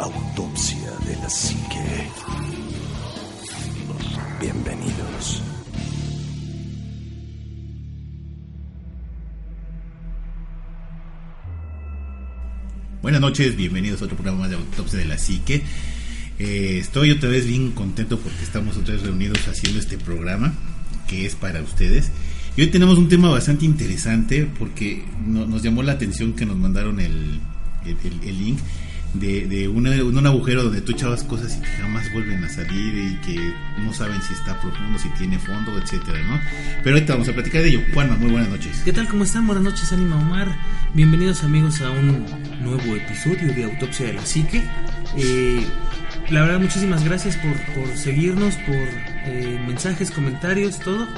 Autopsia de la Psique. Bienvenidos. Buenas noches, bienvenidos a otro programa de Autopsia de la Psique. Eh, estoy otra vez bien contento porque estamos otra vez reunidos haciendo este programa que es para ustedes. Y hoy tenemos un tema bastante interesante porque no- nos llamó la atención que nos mandaron el- el link de, de una- un agujero donde tú echabas cosas y que jamás vuelven a salir y que no saben si está profundo, si tiene fondo, etcétera, ¿no? Pero ahorita vamos a platicar de ello. Juanma, muy buenas noches. ¿Qué tal? ¿Cómo están? Buenas noches, Anima Omar. Bienvenidos amigos a un nuevo episodio de Autopsia de la Psique. Eh, la verdad, muchísimas gracias por, por seguirnos, por eh, mensajes, comentarios, todo.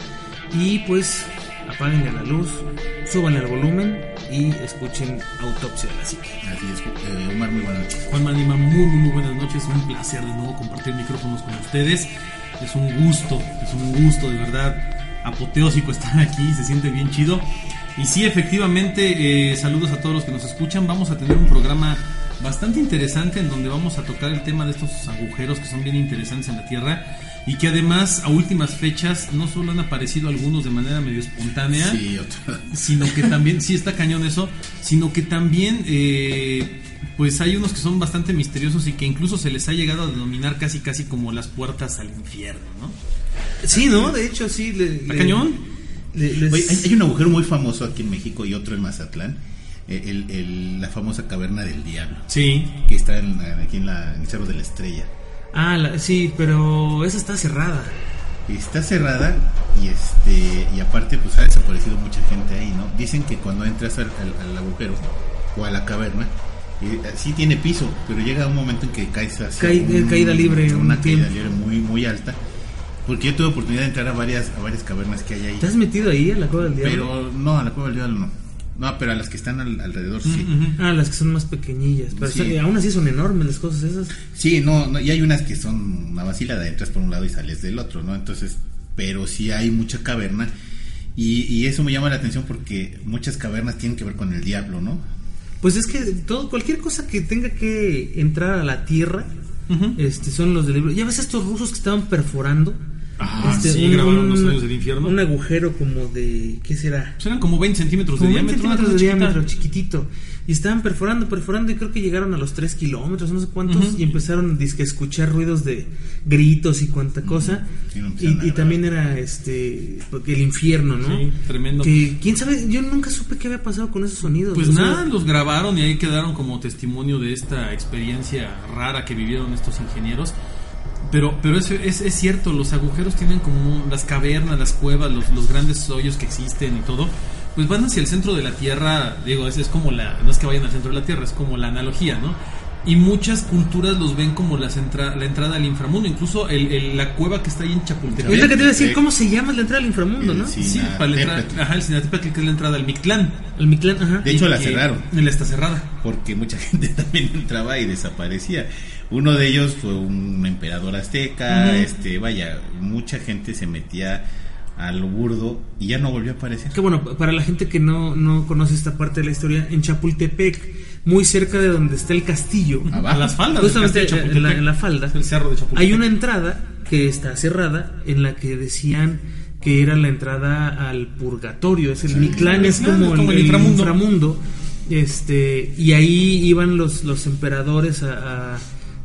Y pues apáguenle la luz, súbanle al volumen y escuchen Autopsia de la Psique. Así es, eh, Omar, muy buenas noches. Juan Manima, muy, muy, muy buenas noches. Un placer de nuevo compartir micrófonos con ustedes. Es un gusto, es un gusto de verdad apoteósico estar aquí. Se siente bien chido. Y sí, efectivamente, eh, saludos a todos los que nos escuchan. Vamos a tener un programa bastante interesante en donde vamos a tocar el tema de estos agujeros que son bien interesantes en la Tierra y que además a últimas fechas no solo han aparecido algunos de manera medio espontánea, Sí, sino que también, sí está cañón eso, sino que también, eh, pues hay unos que son bastante misteriosos y que incluso se les ha llegado a denominar casi casi como las puertas al infierno, ¿no? Sí, ¿no? De hecho, sí. Le, ¿Está le- cañón? le- les- Oye, hay, hay un agujero muy famoso aquí en México y otro en Mazatlán, el- el- la famosa caverna del diablo, Sí. que está en, aquí en, la, en el Cerro de la Estrella. Ah, la- sí, pero esa está cerrada. Está cerrada y este y aparte pues ha desaparecido mucha gente ahí, ¿no? Dicen que cuando entras al, al- al agujero o a la caverna, eh, sí tiene piso, pero llega un momento en que caes hacia Caí- eh, caída libre, una un caída libre muy muy alta. Porque yo tuve oportunidad de entrar a varias a varias cavernas que hay ahí. ¿Te has metido ahí en la cueva del diablo? Pero no, a la cueva del diablo no. No, pero a las que están al- alrededor sí. Ujú. Ah, las que son más pequeñillas. Pero Sí. son- aún así son enormes las cosas esas. Sí, no, no, y hay unas que son una vacilada, entras por un lado y sales del otro, ¿no? Entonces, pero sí hay mucha caverna y, y eso me llama la atención porque muchas cavernas tienen que ver con el diablo, ¿no? Pues es que todo, cualquier cosa que tenga que entrar a la tierra, este, son los del libro. Ya ves a estos rusos que estaban perforando. Ah, Este, sí, grabaron los sueños del infierno. Un agujero como de, ¿qué será? Pues eran como 20 centímetros Como de 20 diámetro. una centímetros de cosa diámetro, chiquita. chiquitito. Y estaban perforando, perforando y creo que llegaron a los 3 kilómetros, no sé cuántos, Ujú. y empezaron dizque, a escuchar ruidos de gritos y cuanta cosa. Sí, no y, y también era este el infierno, ¿no? Sí, tremendo. Que quién sabe, yo nunca supe qué había pasado con esos sonidos. Pues o sea, nada, los grabaron y ahí quedaron como testimonio de esta experiencia rara que vivieron estos ingenieros. Pero, pero es, es, es cierto, los agujeros tienen como las cavernas, las cuevas, los, los grandes hoyos que existen y todo, pues van hacia el centro de la Tierra, digo, es, es como la, no es que vayan al centro de la Tierra, es como la analogía, ¿no? Y muchas culturas los ven como las entra- la entrada al inframundo, incluso el, el- la cueva que está ahí en Chapultepec. Es que te iba a decir. ¿cómo se llama la entrada al inframundo, El no? sí. Para la entrada, ajá, el Sinatepetl, que es la entrada al Mictlán. El Mictlán, ajá. De hecho, Y la cerraron. La está cerrada. Porque mucha gente también entraba y desaparecía. Uno de ellos fue un emperador azteca, este, vaya, mucha gente se metía a lo burdo y ya no volvió a aparecer. Que bueno, para la gente que no, no conoce esta parte de la historia, en Chapultepec, muy cerca de donde está el castillo, Abajo. A las faldas. del justamente castillo de en la, Chapultepec. en la falda, El cerro de Chapultepec. hay una entrada que está cerrada en la que decían que era la entrada al purgatorio. Es el Sí. Mictlán, es Mictlán, como, es como el, el inframundo. inframundo. Este, y ahí iban los, los emperadores a, a-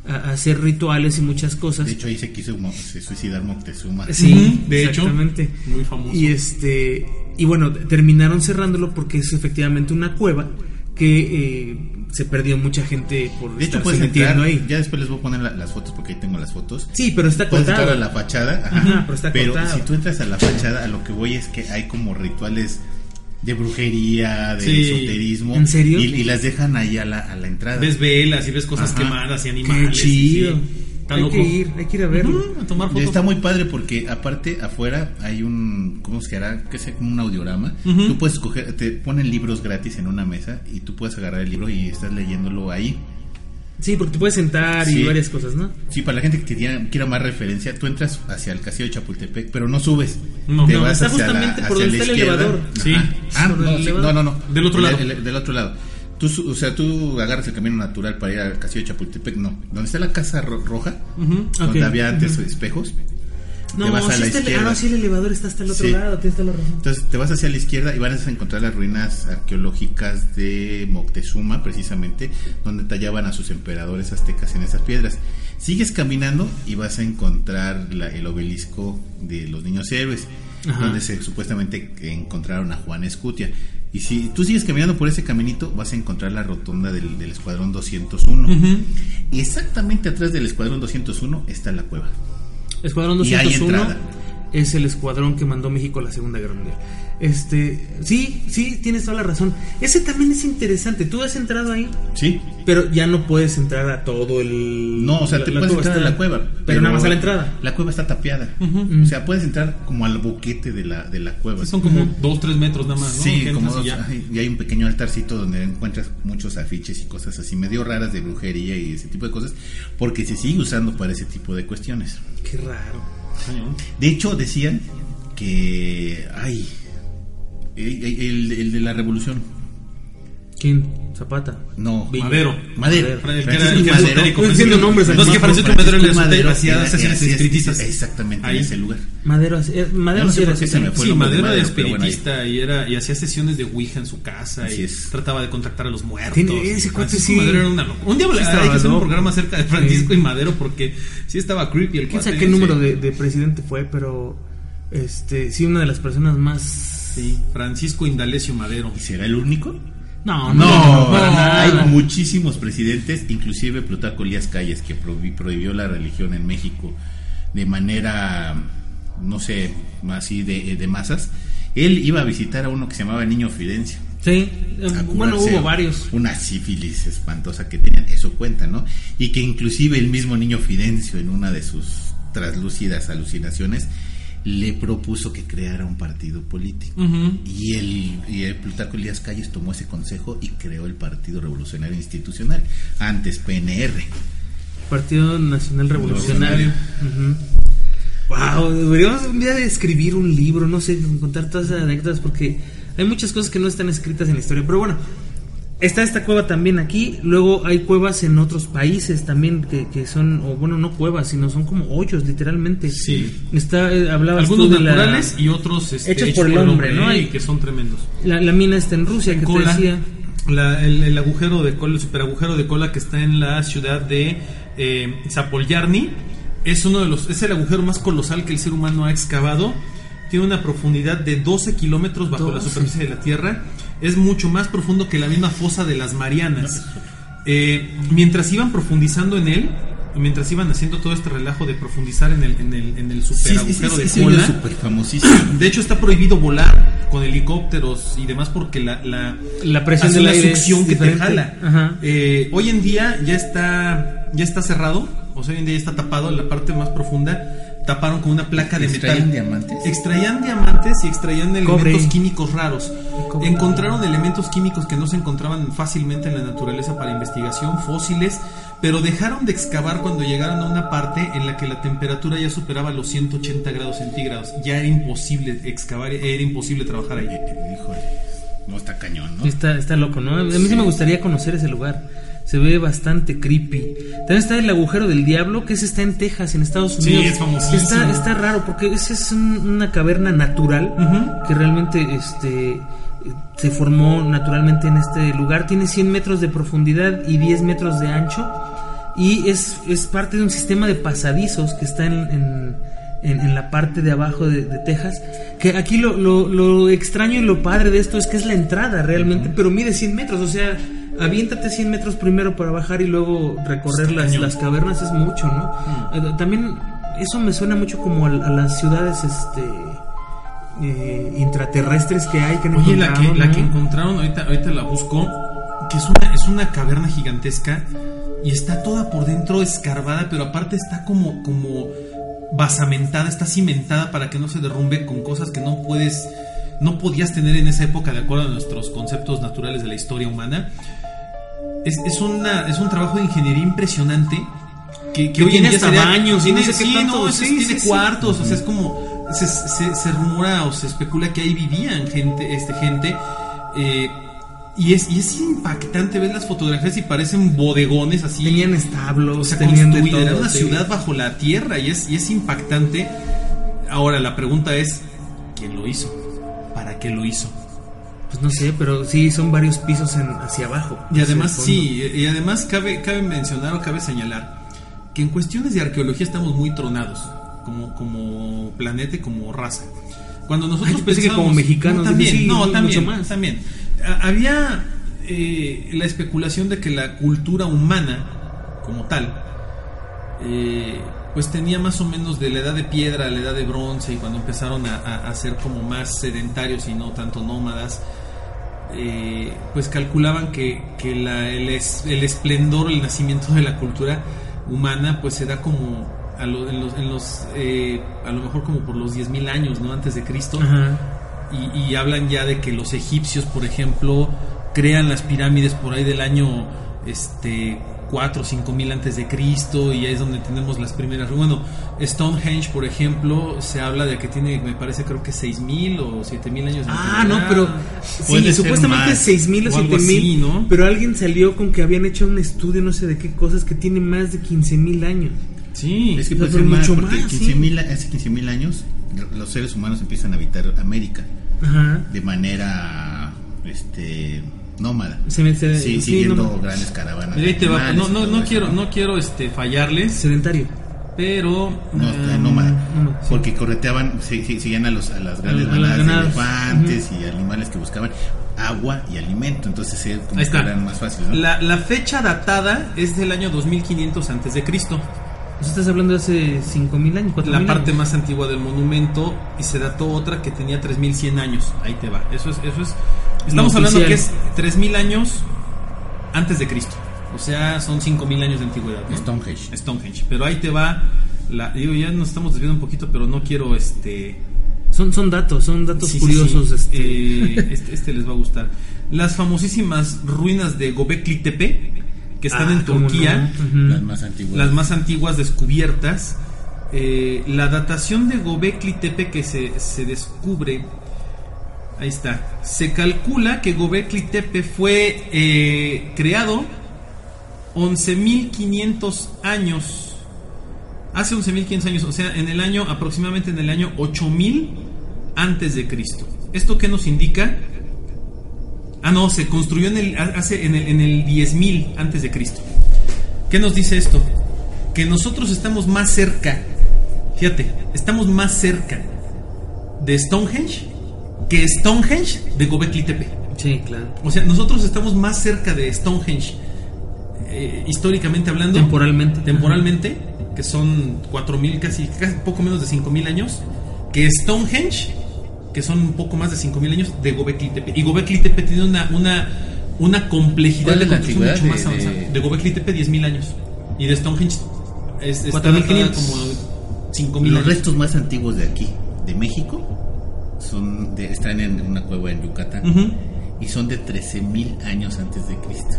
a hacer rituales y muchas cosas. De hecho, ahí se quiso se suicidar Moctezuma. Sí, de hecho, exactamente. muy famoso. Y este y bueno, terminaron cerrándolo porque es efectivamente una cueva que eh, se perdió mucha gente por De hecho, puedes metiendo entrar. ahí. Ya después les voy a poner la- las fotos porque ahí tengo las fotos. Sí, pero está Puedes cortado. entrar a la fachada. Ajá, Ajá, pero está cortado. si tú entras a la fachada, a lo que voy es que hay como rituales de brujería, de Sí. esoterismo. ¿En serio? Y, y las dejan ahí a la, a la entrada. Ves velas y ves cosas Ajá. quemadas y Qué animales. y chido. sí, hay loco. que ir, hay que ir a verlo. Ujú, a tomar fotos. Está muy padre porque aparte afuera hay un, ¿cómo se llama? Que es como un audiorama. Ujú. Tú puedes escoger, te ponen libros gratis en una mesa y tú puedes agarrar el libro y estás leyéndolo ahí. Sí, porque te puedes sentar Sí. y varias cosas, ¿no? Sí, para la gente que quiera, quiera más referencia, tú entras hacia el castillo de Chapultepec, pero no subes. No. te No, está hacia justamente por hacia donde está el elevador. Sí. Ah, el no, sí, no, no, no. Del otro El- lado. el- del otro lado. Tú, o sea, tú agarras el camino natural para ir al castillo de Chapultepec, no. Donde está la casa ro- roja, donde Ok. había antes Ujú. espejos, No, te vas a la el- ah, izquierda. no, sí, el elevador está hasta el otro Sí. lado, tienes toda la razón. Entonces te vas hacia la izquierda y vas a encontrar las ruinas arqueológicas de Moctezuma, precisamente, donde tallaban a sus emperadores aztecas en esas piedras. Sigues caminando y vas a encontrar la- el obelisco de los niños héroes, Ajá. donde se supuestamente encontraron a Juan Escutia. Y si tú sigues caminando por ese caminito, vas a encontrar la rotonda del, del Escuadrón 201. Y exactamente atrás del Escuadrón 201 está la cueva. Escuadrón Y hay 201 entrada. Es el escuadrón que mandó México a la Segunda Guerra Mundial. Este, sí, sí, tienes toda la razón. Ese también es interesante. Tú has entrado ahí, ¿Sí? pero ya no puedes entrar a todo el. No, o sea, la- te la puedes cueva entrar está- a la cueva. Pero, nada más a la entrada. La cueva está tapiada. O sea, puedes entrar como al boquete de la, de la cueva. Son como dos, tres metros nada más, ¿no? Sí, como y dos- ya. ay, y hay un pequeño altarcito donde encuentras muchos afiches y cosas así medio raras de brujería y ese tipo de cosas, porque se sigue usando para ese tipo de cuestiones. Qué raro. De hecho, decían que, ay, el, el- el de la revolución, ¿Quién? Zapata. no, Villa. Madero. Madero, Madero. Diciendo nombres, No, es que Francisco Madero Madero hacía sesiones espiritistas. Exactamente, Ahí. en ese lugar. Madero, eh, Madero No sé sí era Sí, Madero era espiritista y, era, y hacía sesiones de Ouija en su casa Así y es. trataba de contactar a los muertos. Tiene- ese cuate sí. Madero era una locura. Un día Sí hay estaba que hacer un programa acerca de Francisco Sí. y Madero porque sí estaba creepy el ¿Quién cuate. sabe qué número de, de presidente fue? Pero, este, sí, una de las personas más. Sí, Francisco Indalecio Madero. ¿Y será el único? No, No, no, para nada. hay muchísimos presidentes, inclusive Plutarco Elías Calles, que prohi- prohibió la religión en México de manera, no sé, así de, de masas. Él iba a visitar a uno que se llamaba Niño Fidencio. Sí, a bueno, hubo varios. Una sífilis espantosa que tenían, eso cuenta, ¿no? Y que inclusive el mismo Niño Fidencio, en una de sus traslúcidas alucinaciones, le propuso que creara un partido político. Y el, y el Plutarco Elías Calles tomó ese consejo y creó el Partido Revolucionario Institucional, antes PNR. Partido Nacional Revolucionario. Wow, deberíamos un día de escribir un libro, no sé, contar todas esas anécdotas porque hay muchas cosas que no están escritas en la historia. Pero bueno, está esta cueva también aquí, luego hay cuevas en otros países también que, que son, o bueno, no cuevas, sino son como hoyos, literalmente. Sí. Está, eh, hablabas Algunos tú de la- naturales y otros este, Hechos por el hombre, ¿no? y que son tremendos. la, la mina está en Rusia, que te cola, decía. la- el, el agujero de cola, el superagujero de cola que está en la ciudad de eh, Zapolyarny es uno de los, es el agujero más colosal que el ser humano ha excavado. Tiene una profundidad de 12 kilómetros bajo la 12. superficie de la Tierra. Es mucho más profundo que la misma fosa de las Marianas. Eh, mientras iban profundizando en él, mientras iban haciendo todo este relajo de profundizar en el, en el, en el superagujero de ese video cola, es súper famosísimo. de hecho, está prohibido volar con helicópteros y demás porque la, la, La presión aire es succión que te jala. Eh, hoy en día ya está, ya está cerrado, o sea, hoy en día ya está tapado en la parte más profunda. Taparon con una placa de ¿Extraían metal. diamantes? Extraían diamantes y extraían Cobre. elementos químicos raros. Cobre. Encontraron elementos químicos que no se encontraban fácilmente en la naturaleza para investigación, fósiles, pero dejaron de excavar cuando llegaron a una parte en la que la temperatura ya superaba los 180 grados centígrados. Ya era imposible excavar, era imposible trabajar ahí. Híjole, no está cañón, ¿no? Sí, Está, está loco, ¿no? A mí sí me gustaría conocer ese lugar. Se ve bastante creepy. También está el agujero del diablo, que ese está en Texas, en Estados Sí, Unidos. es famosísimo. Está, está raro, porque esa es un- una caverna natural Ujú. que realmente este, se formó naturalmente en este lugar. Tiene 100 metros de profundidad y 10 metros de ancho. Y es, es parte de un sistema de pasadizos que está en, en, en- en la parte de abajo de, de Texas. Que aquí lo, lo, lo extraño y lo padre de esto es que es la entrada realmente, pero mide 100 metros. O sea, aviéntate 100 metros primero para bajar y luego recorrer las, las cavernas es mucho, ¿no? Eh, También eso me suena mucho como a, a las ciudades este eh, intraterrestres que hay que no Oye, la que, la que encontraron, ahorita, ahorita la busco, que es una, es una caverna gigantesca y está toda por dentro escarbada, pero aparte está como, como basamentada, está cimentada para que no se derrumbe con cosas que no puedes, no podías tener en esa época de acuerdo a nuestros conceptos naturales de la historia humana. Es, es, una, es un trabajo de ingeniería impresionante. Que, Que hoy en tiene día hasta sería- baños y no tiene- sé qué sí, tanto, no, es- sí, tiene cuartos, o sea, es como se, se, se rumora o se especula que ahí vivían gente, este gente, eh, Y es, y es impactante ver las fotografías y parecen bodegones así. Tenían establos, o sea, tenían de todo. era una sí. ciudad bajo la tierra y es, y es impactante. Ahora la pregunta es, ¿quién lo hizo? ¿Para qué lo hizo? Pues no sé, pero sí son varios pisos en, hacia abajo. Y además, sí, y además cabe, cabe mencionar o cabe señalar que en cuestiones de arqueología estamos muy tronados como, como planeta y como raza. Cuando nosotros pensé que como mexicanos, no, también, sí, no, mucho también, más. también. Había eh, la especulación de que la cultura humana, como tal, eh, pues tenía más o menos de la edad de piedra a la edad de bronce y cuando empezaron a, a- a ser como más sedentarios y no tanto nómadas, eh, pues calculaban que, que la- el, es- el esplendor, el nacimiento de la cultura humana, pues se da como a, lo- en los, en los, eh, a lo mejor como por los 10.000 años, ¿no? Antes de Cristo. Ajá. Y, y hablan ya de que los egipcios, por ejemplo, crean las pirámides por ahí del año este 4 o 5 mil antes de Cristo y ahí es donde tenemos las primeras bueno Stonehenge por ejemplo se habla de que tiene me parece creo que 6 mil o 7 mil años de Ah, no, pero sí, supuestamente más, 6000 o o 7000, así, ¿no? pero alguien salió con que habían hecho un estudio no sé de qué cosas que tiene más de 15000 años. sí Es que O puede ser más, mucho porque más, sí. 15,000 hace 15.000 años los seres humanos empiezan a habitar América Ajá. de manera este nómada. Se me- se- sí, sí, siguiendo nómada. grandes caravanas. Mira, ahí te va. animales no no no eso, quiero no quiero este fallarles sedentario. pero No, eh, nómada. nómada, sí. Porque correteaban, sí, sí, seguían a, los, a las grandes A- a las manadas de ganadas. elefantes y animales que buscaban agua y alimento. Entonces eh, como Ahí que está. eran más fáciles. ¿no? la, la fecha datada es del año 2500 antes de Cristo Sea, estás hablando de hace 5000 años, 4000 la parte años. más antigua del monumento y se dató otra que tenía 3100 años. Ahí te va. Eso es eso es Estamos hablando que es 3000 años antes de Cristo. O sea, son 5000 años de antigüedad, ¿no? Stonehenge. Stonehenge. Pero ahí te va la digo, ya nos estamos desviando un poquito, pero no quiero este Son, son datos, son datos Sí, sí, curiosos. sí. Este. Eh, este, este les va a gustar. Las famosísimas ruinas de Gobekli Tepe, que están Ah, en Turquía, no. Ujú. Las más antiguas. las más antiguas descubiertas. Eh, la datación de Gobekli Tepe que se, se descubre, ahí está, se calcula que Gobekli Tepe fue eh, creado 11.500 años, hace 11.500 años, o sea, en el año, aproximadamente en el año 8.000 antes de Cristo. ¿Esto qué nos indica? Ah, no, se construyó en el, hace, en el, en el 10.000 antes de Cristo. ¿Qué nos dice esto? Que nosotros estamos más cerca, fíjate, estamos más cerca de Stonehenge que Stonehenge de Gobekli Tepe. Sí, claro. O sea, nosotros estamos más cerca de Stonehenge, eh, históricamente hablando, Temporalmente. temporalmente, que son 4.000, casi, casi poco menos de 5.000 años, que Stonehenge, que son un poco más de 5.000 años, de Gobekli Tepe. Y Gobekli Tepe tiene una, una, una complejidad ¿Cuál de es construcción mucho más avanzada. de- De Gobekli Tepe 10.000 años. Y de Stonehenge es, está 4.500. datada como 5.000 Los años. restos más antiguos de aquí, de México, son de, están en una cueva en Yucatán y son de 13.000 años antes de Cristo.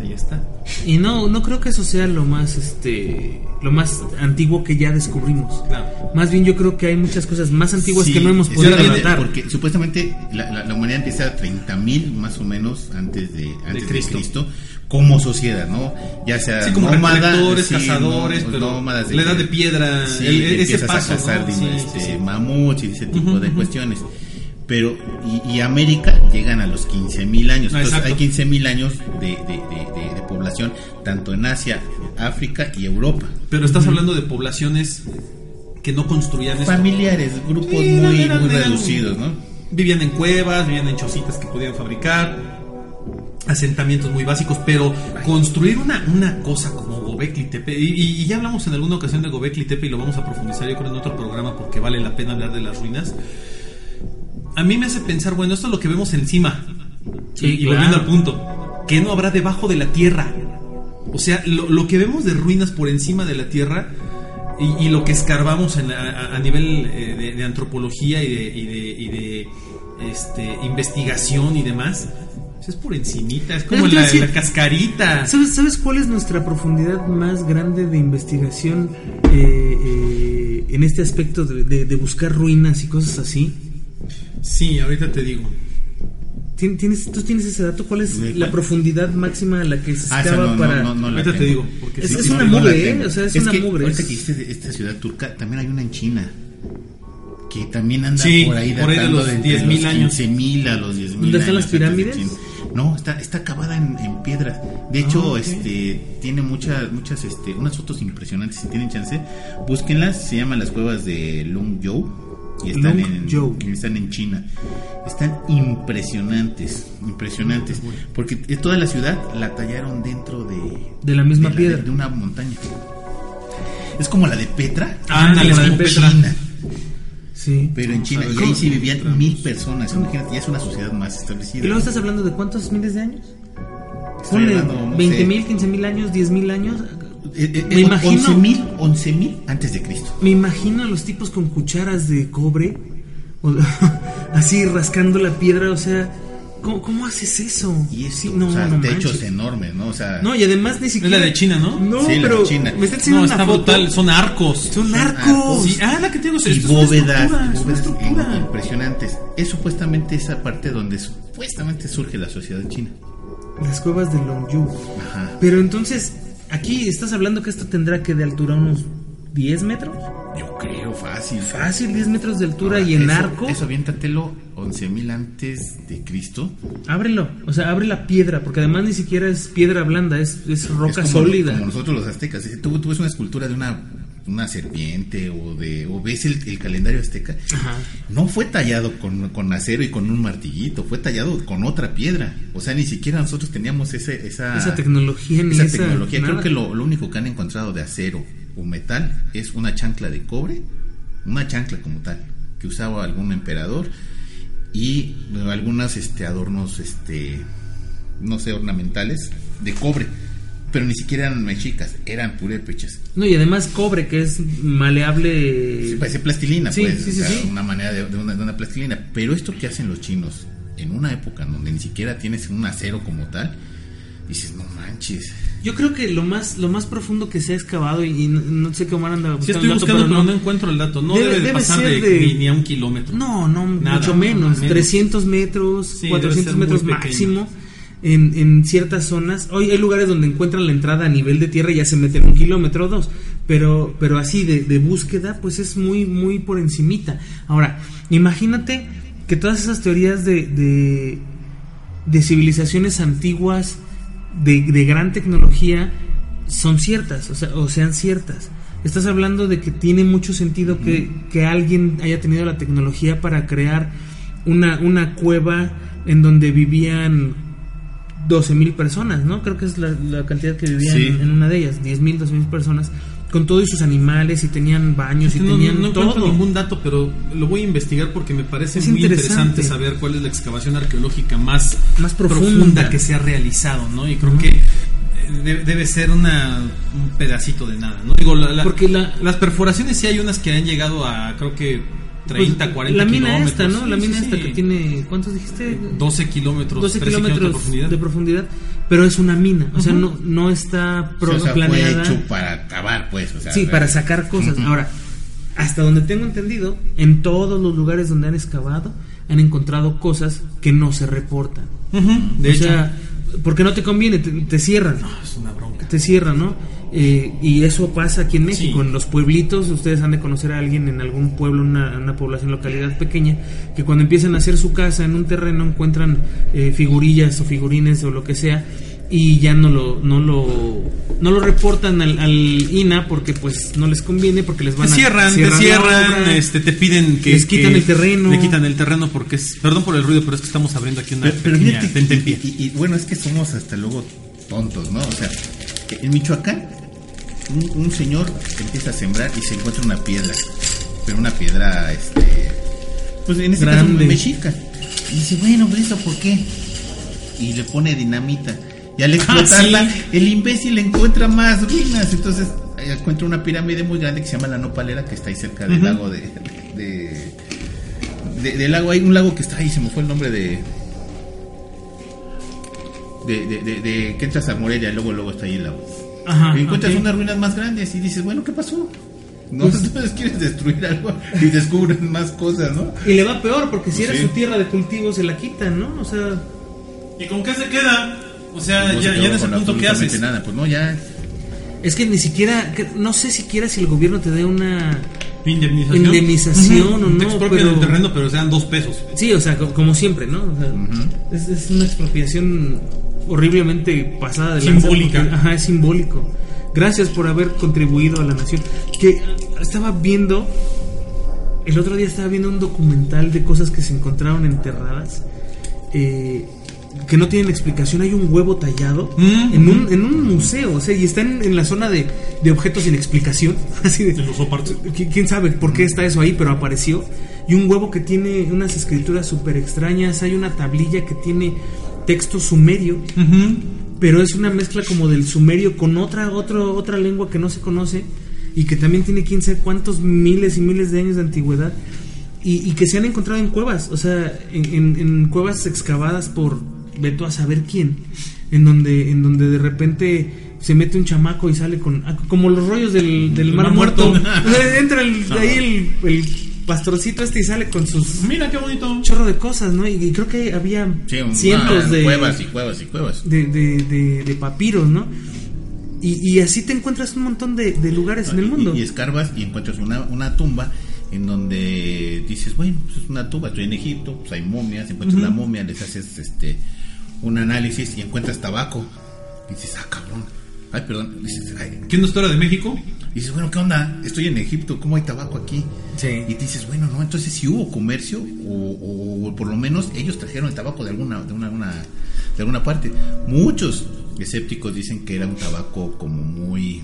Ahí está. Y no, no creo que eso sea lo más, este, lo más antiguo que ya descubrimos. Claro. Más bien yo creo que hay muchas cosas más antiguas Sí, que no hemos podido relatar. Porque supuestamente la, la- la humanidad empieza a 30.000 más o menos antes de, antes de Cristo. Cristo. como sociedad, ¿no? Ya sea Sí, como nómada, sí, cazadores, no, pero nómadas la edad de piedra, sí, el- ese empiezas paso, a cazar ¿no? este, sí, sí. mamuts y ese tipo Ujú, de ujú. cuestiones. Pero, y, y América llegan a los 15.000 años. Ah, Entonces exacto. hay 15.000 años de, de, de- de- de población, tanto en Asia, África y Europa. Pero estás hablando de poblaciones que no construían esto. Familiares, grupos Sí, muy, eran- muy eran- reducidos, ¿no? Vivían en cuevas, vivían en chocitas que podían fabricar, asentamientos muy básicos, pero construir una, una cosa como Gobekli Tepe, y, y- y ya hablamos en alguna ocasión de Gobekli Tepe y lo vamos a profundizar yo creo en otro programa porque vale la pena hablar de las ruinas. A mí me hace pensar, bueno, esto es lo que vemos encima. Sí, y, volviendo al punto, ¿qué no habrá debajo de la tierra? O sea, lo, lo que vemos de ruinas por encima de la tierra y, y lo que escarbamos en la- a, a nivel eh, de, de antropología y de, y de, y de, este, investigación y demás, pues es por encimita, es como la, decir- cascarita. ¿Sabes, ¿Sabes cuál es nuestra profundidad más grande de investigación eh, eh, en este aspecto de, de- de buscar ruinas y cosas así? Sí, ahorita te digo. ¿Tien- ¿Tienes, ¿Tú tienes ese dato? ¿Cuál es ¿De la profundidad máxima a la que se Ah, estaba no, no, para...? no, no Ahorita te tengo. digo, porque Es- sí, es una mugre, ¿eh? O sea, es una que mugre. Ahorita Es- que dijiste de esta ciudad turca, también hay una en China. Que también anda Sí, por ahí por ahí de los entre 10.000 los años. 15.000 a los 10.000 ¿Dónde están las años pirámides? No, está, está acabada en, en piedra. De hecho, Ah, ok. este tiene muchas, muchas, este, unas fotos impresionantes. Si tienen chance, búsquenlas. Se llaman las cuevas de Longzhou. Y están en, están en China. Están impresionantes, impresionantes. Porque eh, toda la ciudad la tallaron dentro de, De la misma de piedra. de una montaña. Es como la de Petra. Como la de Petra. China, Sí. pero en China. Y ahí sí vivían mil personas. Imagínate, ya es una sociedad más establecida. ¿Y luego estás hablando de cuántos miles de años? Estoy hablando, no 20 sé. mil, 15 mil años, 10 mil años. Eh, eh, Me imagino- 11.000 11.000 antes de Cristo. Me imagino a los tipos con cucharas de cobre, o- así rascando la piedra, o sea, ¿cómo, cómo haces eso? Y es, Sí, no, o sea, no techos enormes, ¿no? O sea, No, y además ni siquiera... la de China, ¿no? No, Sí, la de pero China. me está enseñando No, una está foto. brutal, son arcos. Son arcos. arcos. Sí, ah, la que te digo, y esto es bóvedas, estructura, es una bóvedas estructura. impresionantes. Es supuestamente esa parte donde supuestamente surge la sociedad china. Las cuevas de Longyu. Ajá. Pero entonces, aquí estás hablando que esto tendrá que de altura unos 10 metros. Yo creo fácil. Fácil, 10 metros de altura Ahora, y en eso- arco. Eso aviéntatelo 11.000 antes de Cristo. Ábrelo, o sea, abre la piedra, porque además ni siquiera es piedra blanda, es, es roca Es como, sólida. como nosotros los aztecas. Tú, tú ves una escultura de una, una serpiente o de o ves el, el calendario azteca, Ajá. no fue tallado con, con acero y con un martillito, fue tallado con otra piedra. O sea, ni siquiera nosotros teníamos ese, esa, Esa tecnología ni esa esa tecnología. Creo que lo, lo único que han encontrado de acero o metal es una chancla de cobre, una chancla como tal, que usaba algún emperador y bueno, algunas este, adornos, este, no sé, ornamentales de cobre. Pero ni siquiera eran mexicas, eran purépechas. No, y además cobre, que es maleable. Sí, parece plastilina, Sí, pues, sí, o sí, sea, sí. una manera de, de una, de una plastilina. Pero esto que hacen los chinos en una época en donde ni siquiera tienes un acero como tal, dices, no manches. Yo creo que lo más lo más profundo que se ha excavado, y, y no, no sé qué Omar anda Sí, buscando estoy el dato, buscando, pero pero no, encuentro el dato. No Debe- debe, de debe pasar ser de, de- Ni, ni a un kilómetro. No, no, Nada, mucho menos. menos. 300 metros, Sí, debe 400 ser muy metros pequeño. En, en ciertas zonas, hoy hay lugares donde encuentran la entrada a nivel de tierra y ya se meten un kilómetro o dos, pero, pero así de, de búsqueda, pues es muy, muy por encimita. Ahora, imagínate que todas esas teorías de, de, de civilizaciones antiguas, de, de gran tecnología, son ciertas, o sea, o sean ciertas. Estás hablando de que tiene mucho sentido que, que alguien haya tenido la tecnología para crear una, una cueva en donde vivían 12 mil personas, ¿no? Creo que es la, la cantidad que vivían Sí. en, en una de ellas, 10 mil, 12 mil personas, con todos sus animales y tenían baños y No, no, tenían no encuentro todo. ningún dato, pero lo voy a investigar porque me parece Es muy interesante. interesante. saber cuál es la excavación arqueológica más, Más profunda. que se ha realizado, ¿no? Y creo que eh, de- debe ser una, un pedacito de nada, ¿no? Digo, la- la- Porque la- las perforaciones sí hay unas que han llegado a, creo que 30, Pues, 40 La mina kilómetros. esta, ¿no? La Sí, mina sí, esta sí. que tiene, ¿cuántos dijiste? 12 kilómetros, 12 13 kilómetros de profundidad. pero es una mina, o sea, Ujú. no, no está pro- o sea, planeada. fue hecho para acabar, pues. O sea, Sí, para sacar cosas. Ahora, hasta donde tengo entendido, en todos los lugares donde han excavado, han encontrado cosas que no se reportan. Ujú, De o hecho, sea, porque no te conviene, te, te cierran. es una bronca. Te cierran, ¿no? Eh, y eso pasa aquí en México, Sí. en los pueblitos. Ustedes han de conocer a alguien en algún pueblo, una, una población, localidad pequeña, que cuando empiezan a hacer su casa en un terreno encuentran eh, figurillas o figurines o lo que sea y ya no lo no lo no lo reportan al, al INA porque pues no les conviene porque les van Te a cierran, te cierran, obra. este, te piden que Les quitan que- el terreno. le quitan el terreno porque es, perdón por el ruido, pero es que estamos abriendo aquí una Pero, pero pequeña y bueno, es que somos hasta luego tontos, ¿no? O sea, en Michoacán, un, un señor empieza a sembrar y se encuentra una piedra, pero una piedra, este, pues en este Grande. caso mexica. Y dice, bueno, pero ¿esto por qué? Y le pone dinamita. Y al explotarla, Ah, sí. el imbécil encuentra más ruinas. Entonces encuentra una pirámide muy grande que se llama la Nopalera, que está ahí cerca del lago de, de, de- del lago. Hay un lago que está ahí, se me fue el nombre de, de, de, de- de- que entras a Morelia, luego luego está ahí el lago. Ajá, y encuentras unas ruinas más grandes y dices, bueno, ¿qué pasó? No, entonces quieres destruir algo y descubren más cosas, ¿no? Y le va peor porque si Pues era sí. su tierra de cultivo se la quitan, ¿no? O sea, ¿Y con qué se queda? O sea, No ya, ya en ese punto, ¿qué haces? Nada. Pues no, ya. es que ni siquiera, que- no sé siquiera si el gobierno te dé una... Indemnización. Indemnización o no, Te expropian pero- el terreno, pero sean dos pesos. Sí, o sea, co- como siempre, ¿no? O sea, es, es una expropiación horriblemente pasada de Simbólica. porque- Ajá, es simbólico. Gracias por haber contribuido a la nación. Que estaba viendo, el otro día estaba viendo un documental de cosas que se encontraron enterradas. eh, que no tienen explicación. Hay un huevo tallado Mm. en, un, en un museo, o sea, y está en, en la zona de, de objetos sin explicación. Así de, los oparts. ¿Qui- ¿Quién sabe por qué está eso ahí? Pero apareció. Y un huevo que tiene unas escrituras súper extrañas. Hay una tablilla que tiene texto sumerio. Pero es una mezcla como del sumerio con otra, otro, otra lengua que no se conoce. Y que también tiene quién sabe cuántos miles y miles de años de antigüedad. Y, y que se han encontrado en cuevas. O sea, en, en- en cuevas excavadas por Beto a saber quién. En donde, en donde de repente se mete un chamaco y sale con. ah, Como los rollos del, del El mar, muerto. Entra el- de ahí el, el pastorcito este y sale con sus Mira qué bonito. chorro de cosas, ¿no? Y, y creo que había Sí, cientos ah, de cuevas y cuevas y cuevas. de, de, de- de papiros, ¿no? Y, y así te encuentras un montón de, de lugares en el mundo. Y, y escarbas y encuentras una, una tumba en donde dices, bueno, pues es una tumba, estoy en Egipto, pues hay momias, encuentras la momia, les haces este un análisis y encuentras tabaco. Y dices, ah, cabrón. Ay, perdón. Dices, ay. ¿Quién no era de México? Y dices, bueno, ¿qué onda? Estoy en Egipto, ¿cómo hay tabaco aquí? Sí. Y dices, bueno, no, entonces si hubo comercio o, o- o por lo menos ellos trajeron el tabaco de alguna, de una, una- de alguna parte. Muchos escépticos dicen que era un tabaco como muy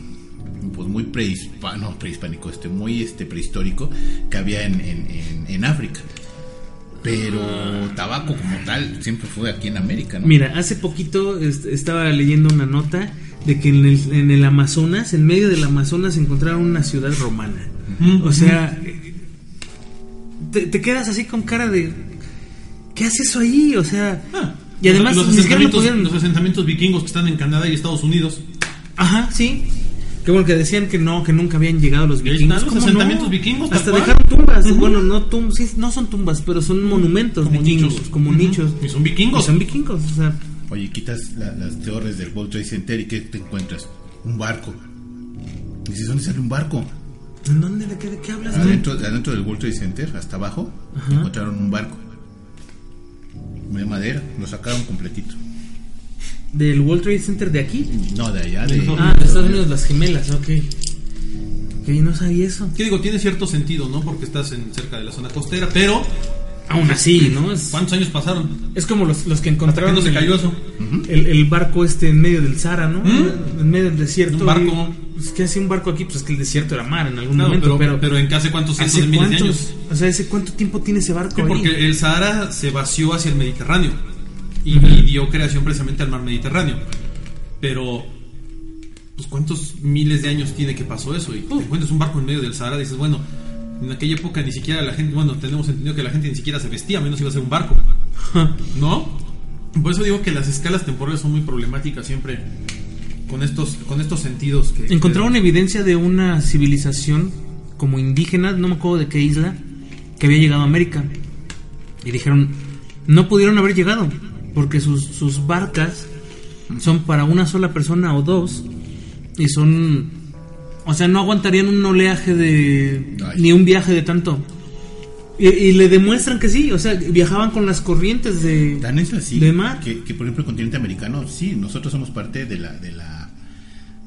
pues muy prehispano, prehispánico, este, muy este prehistórico que había en, en, en- en África. Pero tabaco como tal siempre fue aquí en América, ¿no? Mira, hace poquito est- estaba leyendo una nota de que en el, en el Amazonas, en medio del Amazonas, encontraron una ciudad romana. O sea, te, te quedas así con cara de. ¿Qué hace eso ahí? O sea. Ah, y además los, ni siquiera lo asentamientos, pudieron- los asentamientos vikingos que están en Canadá y Estados Unidos. Ajá, sí. Que bueno, que decían que no, que nunca habían llegado los vikingos. los ¿Cómo asentamientos no? vikingos, Hasta cual. dejaron tumbas. Bueno, no tumbas, sí, no son tumbas, pero son monumentos Como vikingos, nichos. como nichos. Y son vikingos. Y son vikingos, o sea, Oye, quitas la- las torres del World Trade Center y ¿qué te encuentras? Un barco. Y dices, ¿dónde sale un barco? ¿en dónde de qué, de qué hablas? Adentro, adentro del World Trade Center, hasta abajo, Ajá. encontraron un barco. De madera, lo sacaron completito. Del World Trade Center de aquí. No, de allá, de... Ah, de Estados Unidos, las gemelas, ok. Que no sabía eso. ¿Qué digo? Tiene cierto sentido, ¿no? Porque estás en, cerca de la zona costera, pero Aún así, ¿no? Es, ¿cuántos años pasaron? es como los, los que ¿Hasta encontraron que no se el- cayó eso? el, el barco este en medio del Sahara, ¿no? ¿Mm? En medio del desierto. Un barco. Y, Pues, ¿Qué hacía un barco aquí? Pues es que el desierto era mar en algún No, momento, pero, pero, pero, en casi cuántos cientos ¿hace de miles de cuántos? años. O sea, ¿hace cuánto tiempo tiene ese barco Sí, ahí? porque el Sahara se vació hacia el Mediterráneo y, y dio creación precisamente al mar Mediterráneo. Pero, pues, ¿cuántos miles de años tiene que pasó eso? Y te encuentras un barco en medio del Sahara, dices, bueno, en aquella época ni siquiera la gente, bueno, tenemos entendido que la gente ni siquiera se vestía, menos iba a ser un barco, ¿no? Por eso digo que las escalas temporales son muy problemáticas siempre con estos, con estos sentidos que... Encontraron que- evidencia de una civilización como indígena, no me acuerdo de qué isla, que había llegado a América. Y dijeron, no pudieron haber llegado, porque sus, sus barcas son para una sola persona o dos, y son... O sea, no aguantarían un oleaje de... Ay. ni un viaje de tanto. Y, y le demuestran que sí, o sea, viajaban con las corrientes de... Tan es así de mar. Que, que, por ejemplo el continente americano, sí, nosotros somos parte de la, de la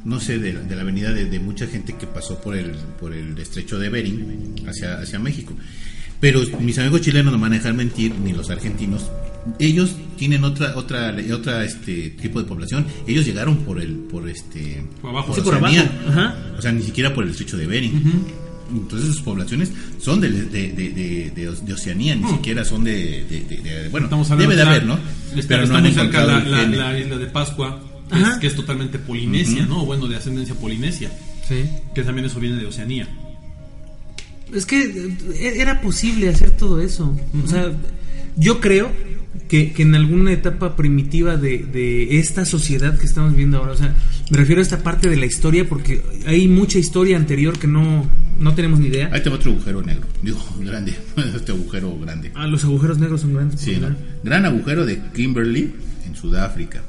no sé, de la, de la avenida de, de mucha gente que pasó por el, por el estrecho de Bering hacia, hacia México. Pero mis amigos chilenos no van a dejar mentir, ni los argentinos. Ellos tienen otra, otra, otra este tipo de población. Ellos llegaron por el, por este, Por abajo. Sí, por abajo. Ajá. O sea, ni siquiera por el estrecho de Bering. Entonces sus poblaciones son de, de, de, de, Oceanía, ni siquiera son de, bueno, debe de haber, ¿no? Pero está no han muy cerca la, la- isla de Pascua, que es, que es totalmente polinesia, ¿no? Bueno, de ascendencia polinesia, Sí. que también eso viene de Oceanía. Es que eh, era posible hacer todo eso. O sea, yo creo que, que en alguna etapa primitiva de, de esta sociedad que estamos viendo ahora, o sea, me refiero a esta parte de la historia porque hay mucha historia anterior que no, no tenemos ni idea. Ahí tengo otro agujero negro. Digo, grande. Este agujero grande. Ah, los agujeros negros son grandes. Sí, ¿no? Gran agujero de Kimberley en Sudáfrica.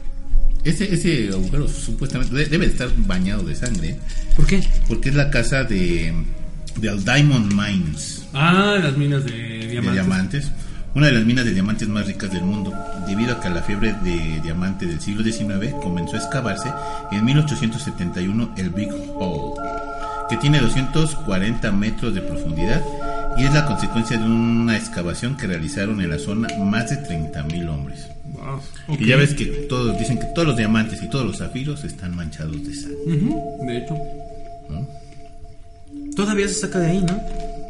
Ese, ese agujero supuestamente de- debe estar bañado de sangre ¿Por qué? porque es la casa de, del Diamond Mines Ah, las minas de de diamantes. diamantes. Una de las minas de diamantes más ricas del mundo, debido a que la fiebre de diamante del siglo XIX comenzó a excavarse en 1871 el Big Hole, que tiene 240 metros de profundidad y es la consecuencia de una excavación que realizaron en la zona más de 30.000 hombres. Ah, ok. Y ya ves que todos dicen que todos los diamantes y todos los zafiros están manchados de sangre. Ujú, de hecho. Todavía se saca de ahí, ¿no?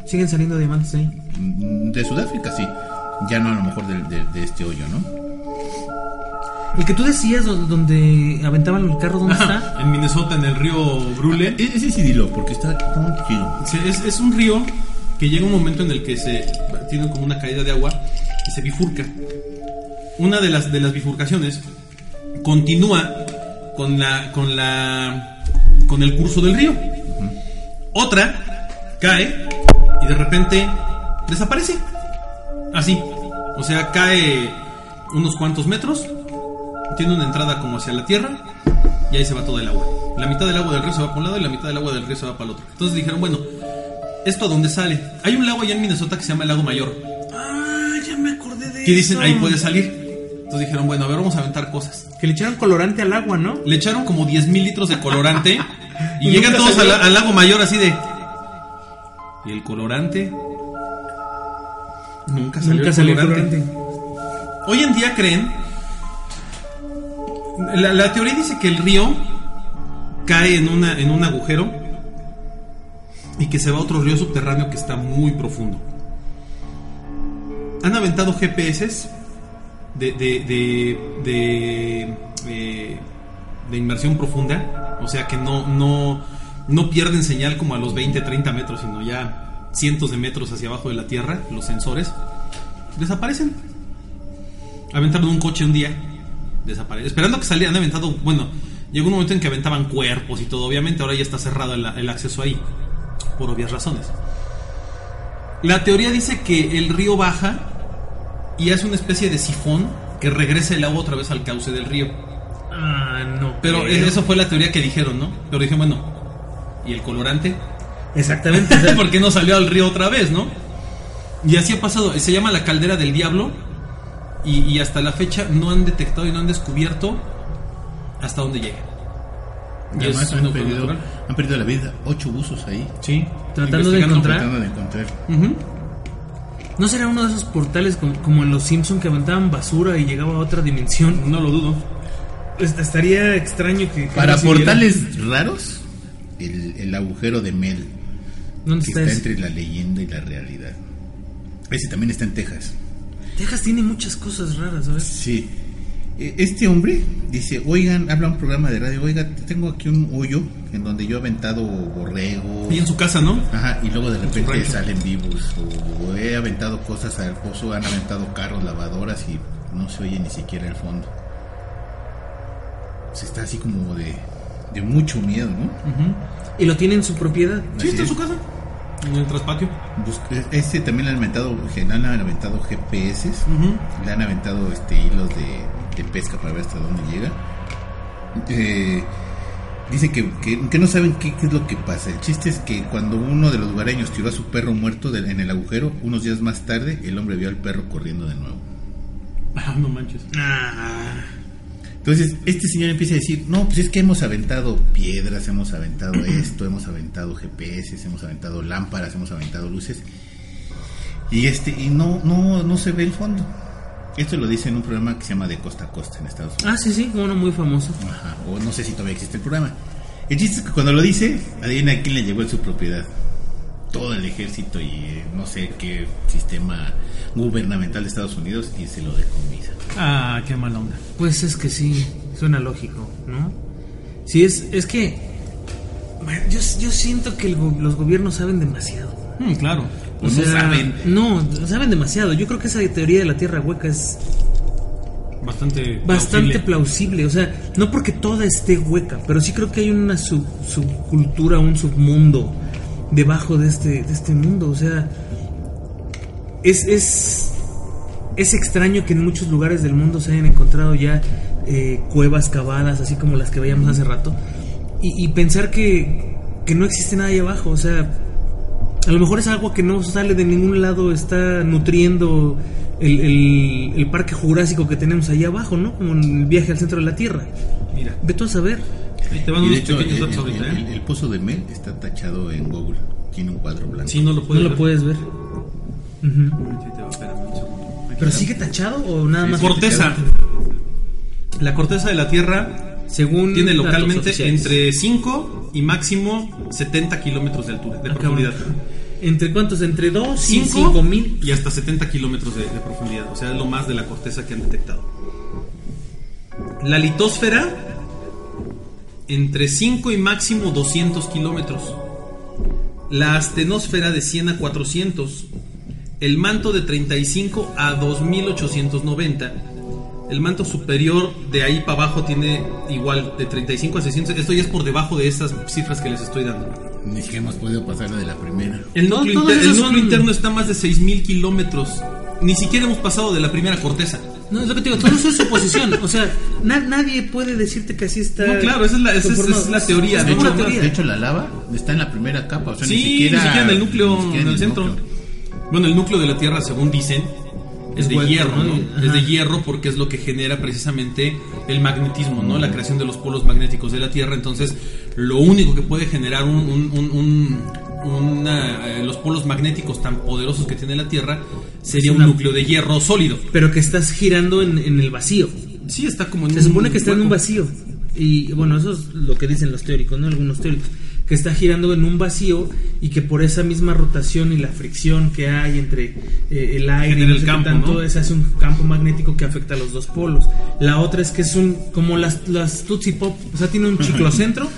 Siguen saliendo diamantes de ahí. Mm, De Sudáfrica sí, ya no a lo mejor de, de- de este hoyo, ¿no? El que tú decías do- donde aventaban el carro, ¿dónde está? En Minnesota, en el río Brule. E- Ese sí dilo, porque está muy chido. Es un río que llega un momento en el que se tiene como una caída de agua y se bifurca. Una de las, de las bifurcaciones continúa con la con la con el curso del río. Otra cae y de repente desaparece. Así. O sea, cae unos cuantos metros, tiene una entrada como hacia la tierra y ahí se va todo el agua. La mitad del agua del río se va para un lado y la mitad del agua del río se va para el otro. Entonces dijeron, bueno, ¿esto a dónde sale? Hay un lago allá en Minnesota que se llama el lago Mayor. Ah, ya me acordé de Que dicen, eso. ahí puede salir. Entonces dijeron, bueno, a ver, vamos a aventar cosas. Que le echaron colorante al agua, ¿no? Le echaron como 10 mil litros de colorante y Y llegan todos al, al lago Mayor así de... ¿Y el colorante? Nunca salió, Nunca el, salió el colorante. Hoy en día creen. La, la teoría dice que el río cae en, una, en un agujero y que se va a otro río subterráneo que está muy profundo. Han aventado GPS de, de, de, de, eh, de inmersión profunda, o sea que no, no, no pierden señal como a los 20, 30 metros, sino ya cientos de metros hacia abajo de la tierra, los sensores desaparecen. Aventaron un coche un día, desaparecen. Esperando que salieran, han aventado. Bueno, llegó un momento en que aventaban cuerpos y todo. Obviamente, ahora ya está cerrado el, el acceso ahí, por obvias razones. La teoría dice que el río baja y hace una especie de sifón que regresa el agua otra vez al cauce del río. Ah, no. Pero creo. eso fue la teoría que dijeron, ¿no? Pero dije, bueno, ¿y el colorante? Exactamente. o sea, ¿Por qué no salió al río otra vez, no? Y así ha pasado. Se llama la caldera del diablo. Y, y hasta la fecha no han detectado y no han descubierto hasta dónde llega. Y Además han perdido, han perdido la vida ocho buzos ahí. Sí. Tratando de encontrar- Tratando de encontrar. Ujú. ¿No será uno de esos portales como, como en los Simpson que aventaban basura y llegaba a otra dimensión? No lo dudo. Estaría extraño que... que Para no portales raros, el, el agujero de Mel, ¿Dónde que está, entre la leyenda y la realidad. Ese también está en Texas. Texas tiene muchas cosas raras, ¿sabes? Sí. E- Este hombre dice, oigan, habla un programa de radio, oiga, tengo aquí un hoyo en donde yo he aventado borregos. Y en su casa, ¿no? Ajá, y luego de repente salen vivos. O, he aventado cosas al pozo, han aventado carros, lavadoras y no se oye ni siquiera el fondo. Se está así como de, de mucho miedo, ¿no? Y lo tiene en su propiedad. Sí, Así está en su casa. En el traspatio. Bus- Este también le han aventado, le han aventado GPS, le han aventado este hilos de, de pesca para ver hasta dónde llega. Eh, dice que, que- que no saben qué, qué es lo que pasa. El chiste es que cuando uno de los lugareños tiró a su perro muerto del- en el agujero, unos días más tarde el hombre vio al perro corriendo de nuevo. Ah, no manches. Ah, Entonces, este señor empieza a decir, no, pues es que hemos aventado piedras, hemos aventado esto, hemos aventado GPS, hemos aventado lámparas, hemos aventado luces. Y este, y no, no, no se ve el fondo. Esto lo dice en un programa que se llama De Costa a Costa en Estados Unidos. ah, sí, sí, uno muy famoso. Ajá, o no sé si todavía existe el programa. El chiste es que cuando lo dice, adivina a quién le llegó en su propiedad. Todo el ejército y eh, no sé qué sistema gubernamental de Estados Unidos y se lo decomisa. Ah, qué mala onda. Pues es que sí, suena lógico, ¿no? Sí, es, es que yo, yo siento que el los gobiernos saben demasiado. Mm, claro. O Pues no sea, saben. No, saben demasiado. Yo creo que esa teoría de la Tierra hueca es Bastante. bastante plausible. plausible. O sea, no porque toda esté hueca, pero sí creo que hay una sub- subcultura, un submundo debajo de este, de este mundo. O sea, es, es, es extraño que en muchos lugares del mundo se hayan encontrado ya eh, cuevas cavadas, así como las que veíamos hace rato, y, y pensar que, que no existe nada ahí abajo. O sea, a lo mejor es agua que no sale de ningún lado, está nutriendo el, el- el parque jurásico que tenemos ahí abajo, ¿no? Como en el viaje al centro de la Tierra. Mira, Ve tú a saber. ahí te van Y de hecho, el, datos el- ahorita, ¿eh? el pozo de Mel está tachado en Google. Tiene un cuadro blanco. Sí, no lo No puedes lo ver. puedes ver. ¿Pero sigue tachado o nada más? Corteza. La corteza de la Tierra Según tiene localmente entre 5 y máximo 70 kilómetros de altura, de Ah, profundidad. ¿Entre cuántos? ¿Entre 2 y 5 5 mil? y hasta 70 kilómetros de, de profundidad. O sea, es lo más de la corteza que han detectado. La litosfera, entre 5 y máximo 200 kilómetros. La astenosfera de 100 a 400. El manto de 35 a 2890. El manto superior de ahí para abajo tiene igual de 35 a 600. Esto ya es por debajo de esas cifras que les estoy dando. Ni siquiera hemos podido pasar la de la primera. El núcleo, todos inter- el esos núcleo son- interno está a más de 6.000 kilómetros. Ni siquiera hemos pasado de la primera corteza. No, es lo que te digo, todo eso es suposición. O sea, na- nadie puede decirte que así está. No, claro, esa es la- esa es- conformado. esa es la teoría, De hecho, teoría. de hecho, la lava está en la primera capa. O sea, sí, ni siquiera, en el núcleo, ni siquiera en el centro. núcleo. Bueno, el núcleo de la Tierra, según dicen, es, de hierro, ¿no? Es de hierro porque es lo que genera precisamente el magnetismo, ¿no? La creación de los polos magnéticos de la Tierra. Entonces, lo único que puede generar un, un- un- una, eh, los polos magnéticos tan poderosos que tiene la Tierra sería un núcleo de hierro sólido. Pero que estás girando en, en el vacío. Sí, está como en Se supone que está en un vacío. Y bueno, eso es lo que dicen los teóricos, ¿no? Algunos teóricos. Que está girando en un vacío y que por esa misma rotación y la fricción que hay entre eh, el aire y no el sé qué campo, tanto, ¿no? ese hace un campo magnético que afecta a los dos polos. La otra es que es un como las, las Tootsie Pop, o sea, tiene un ciclocentro.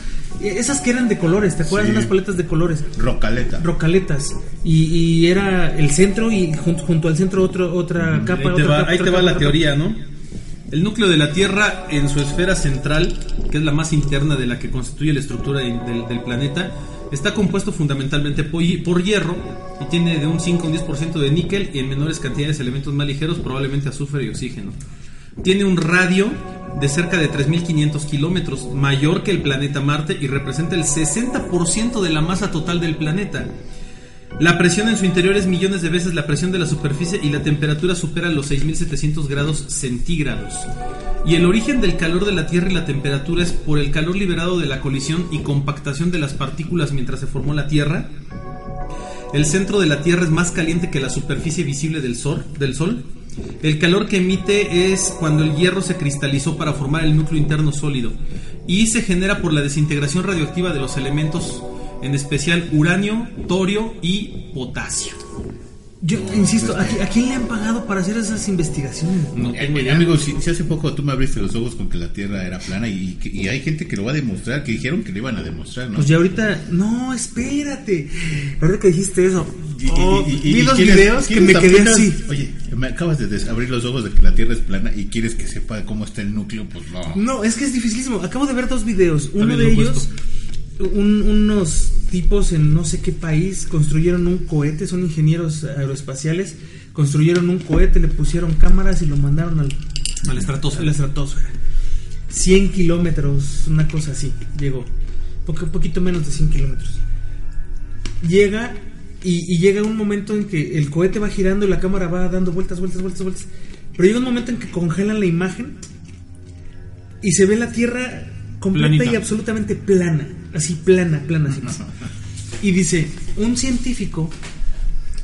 Eh, Esas que eran de colores, ¿te acuerdas? Sí. Unas paletas de colores. Rocaleta. Rocaletas. Y, y era el centro y junto, junto al centro otro, otra capa. Ahí te otra va, capa, ahí otra te va la teoría, ¿no? El núcleo de la Tierra en su esfera central, que es la más interna de la que constituye la estructura de- del, planeta, está compuesto fundamentalmente por hierro y tiene de un 5 a un 10% de níquel y en menores cantidades elementos más ligeros, probablemente azufre y oxígeno. Tiene un radio de cerca de 3.500 kilómetros, mayor que el planeta Marte y representa el 60% de la masa total del planeta. La presión en su interior es millones de veces la presión de la superficie y la temperatura supera los 6700 grados centígrados. Y el origen del calor de la Tierra y la temperatura es por el calor liberado de la colisión y compactación de las partículas mientras se formó la Tierra. El centro de la Tierra es más caliente que la superficie visible del Sol. El calor que emite es cuando el hierro se cristalizó para formar el núcleo interno sólido y se genera por la desintegración radioactiva de los elementos, en especial uranio, torio y potasio. Yo insisto, ¿a, qui- a quién le han pagado para hacer esas investigaciones? No Eh, tengo eh, idea. amigo, si, si hace poco tú me abriste los ojos con que la Tierra era plana y, y hay gente que lo va a demostrar, que dijeron que lo iban a demostrar, ¿no? Pues ya ahorita, no, espérate. Ahorita que dijiste eso, oh, y- y- vi los videos que me quedé apenas- así. Oye, me acabas de abrir los ojos de que la Tierra es plana y quieres que sepa cómo está el núcleo, pues no. No, es que es dificilísimo. Acabo de ver dos videos. Uno de ellos, un- unos tipos en no sé qué país construyeron un cohete, son ingenieros aeroespaciales, construyeron un cohete, le pusieron cámaras y lo mandaron al, Al a estratosfera. la estratosfera. 100 kilómetros, una cosa así, llegó. Poco, poquito menos de 100 kilómetros. Llega y, y llega un momento en que el cohete va girando y la cámara va dando vueltas, vueltas, vueltas, vueltas. Pero llega un momento en que congelan la imagen y se ve la Tierra completa Planita. y absolutamente plana. Así plana, plana. así. Y dice, un científico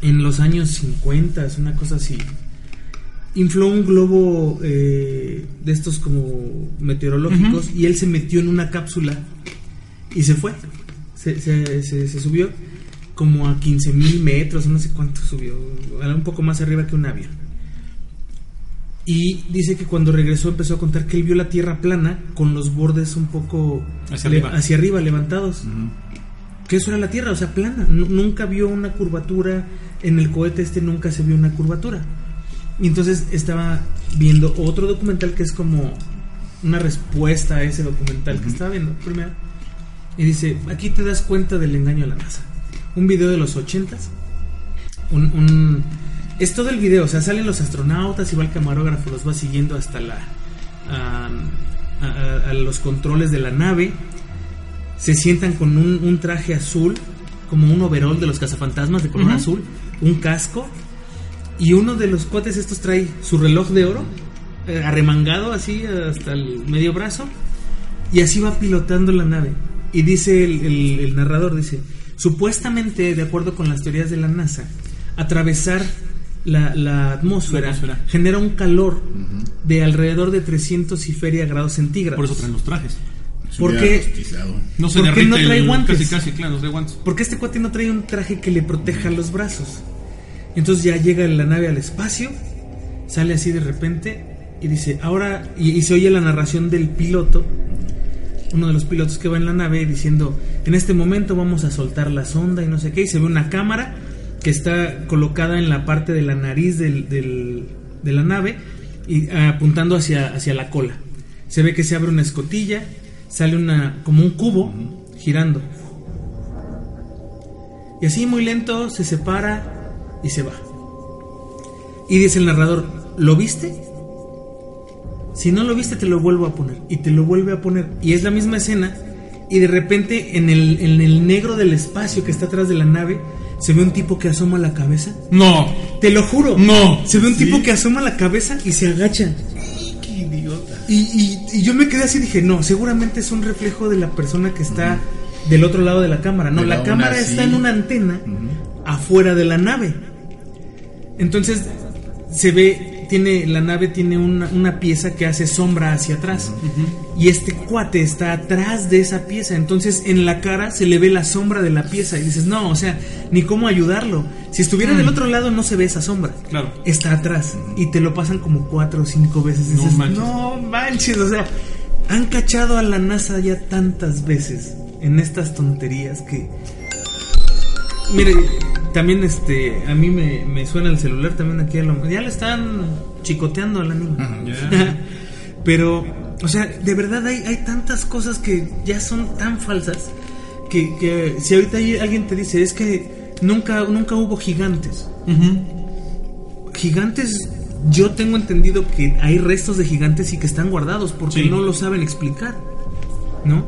en los años 50, una cosa así, infló un globo eh, de estos como meteorológicos y él se metió en una cápsula y se fue. Se, se- se- se subió como a 15 mil metros, no sé cuánto subió, era un poco más arriba que un avión. Y dice que cuando regresó empezó a contar que él vio la Tierra plana con los bordes un poco Hacia le- arriba. hacia arriba, levantados. Que eso era la Tierra, o sea, plana. Nu- nunca vio una curvatura. En el cohete este nunca se vio una curvatura. Y entonces estaba viendo otro documental que es como una respuesta a ese documental que estaba viendo primero. Y dice, aquí te das cuenta del engaño a la NASA. un video de los ochentas. Un, un- es todo el video, o sea, salen los astronautas y va el camarógrafo, los va siguiendo hasta la a, a- a los controles de la nave. Se sientan con un, un traje azul, como un overall de los cazafantasmas de color azul, un casco. Y uno de los cuates estos trae su reloj de oro, eh, arremangado así hasta el medio brazo, y así va pilotando la nave. Y dice el, el- el narrador, dice, supuestamente, de acuerdo con las teorías de la NASA, atravesar la, la atmósfera, La atmósfera. genera un calor de alrededor de 300 y feria grados centígrados. Por eso traen los trajes. ¿Por qué? No se ¿Por qué derrite no trae el- guantes? Casi, casi, claro, no trae guantes. Porque este cuate no trae un traje que le proteja los brazos. Entonces ya llega la nave al espacio, sale así de repente y dice, ahora, y, y se oye la narración del piloto, uno de los pilotos que va en la nave diciendo, en este momento vamos a soltar la sonda y no sé qué, y se ve una cámara que está colocada en la parte de la nariz del- del- de la nave y ah, apuntando hacia, hacia la cola. Se ve que se abre una escotilla, sale una como un cubo girando. Y así muy lento se separa y se va. Y dice el narrador, ¿lo viste? Si no lo viste te lo vuelvo a poner. Y te lo vuelve a poner. Y es la misma escena. Y de repente en el, en el negro del espacio que está atrás de la nave se ve un tipo que asoma la cabeza. No. Te lo juro. No. Se ve un ¿Sí? tipo que asoma la cabeza y se agacha. Qué idiota. Y, y- y yo me quedé así y dije, no, seguramente es un reflejo de la persona que está del otro lado de la cámara. No, la cámara está en una antena afuera de la nave. Entonces se ve, tiene, la nave tiene una, una pieza que hace sombra hacia atrás. Y este cuate está atrás de esa pieza. Entonces en la cara se le ve la sombra de la pieza. Y dices, no, o sea, ni cómo ayudarlo. Si estuviera del otro lado no se ve esa sombra. Claro. Está atrás. Y te lo pasan como cuatro o cinco veces. No Dices, manches. no manches, o sea, han cachado a la NASA ya tantas veces en estas tonterías que... Mire, también este, a mí me, me suena el celular también aquí a lo... Ya le están chicoteando a la niña. Pero, o sea, de verdad hay, hay tantas cosas que ya son tan falsas que, que si ahorita hay- alguien te dice, es que nunca, nunca hubo gigantes. Gigantes, yo tengo entendido que hay restos de gigantes y que están guardados porque Sí. no lo saben explicar, ¿no?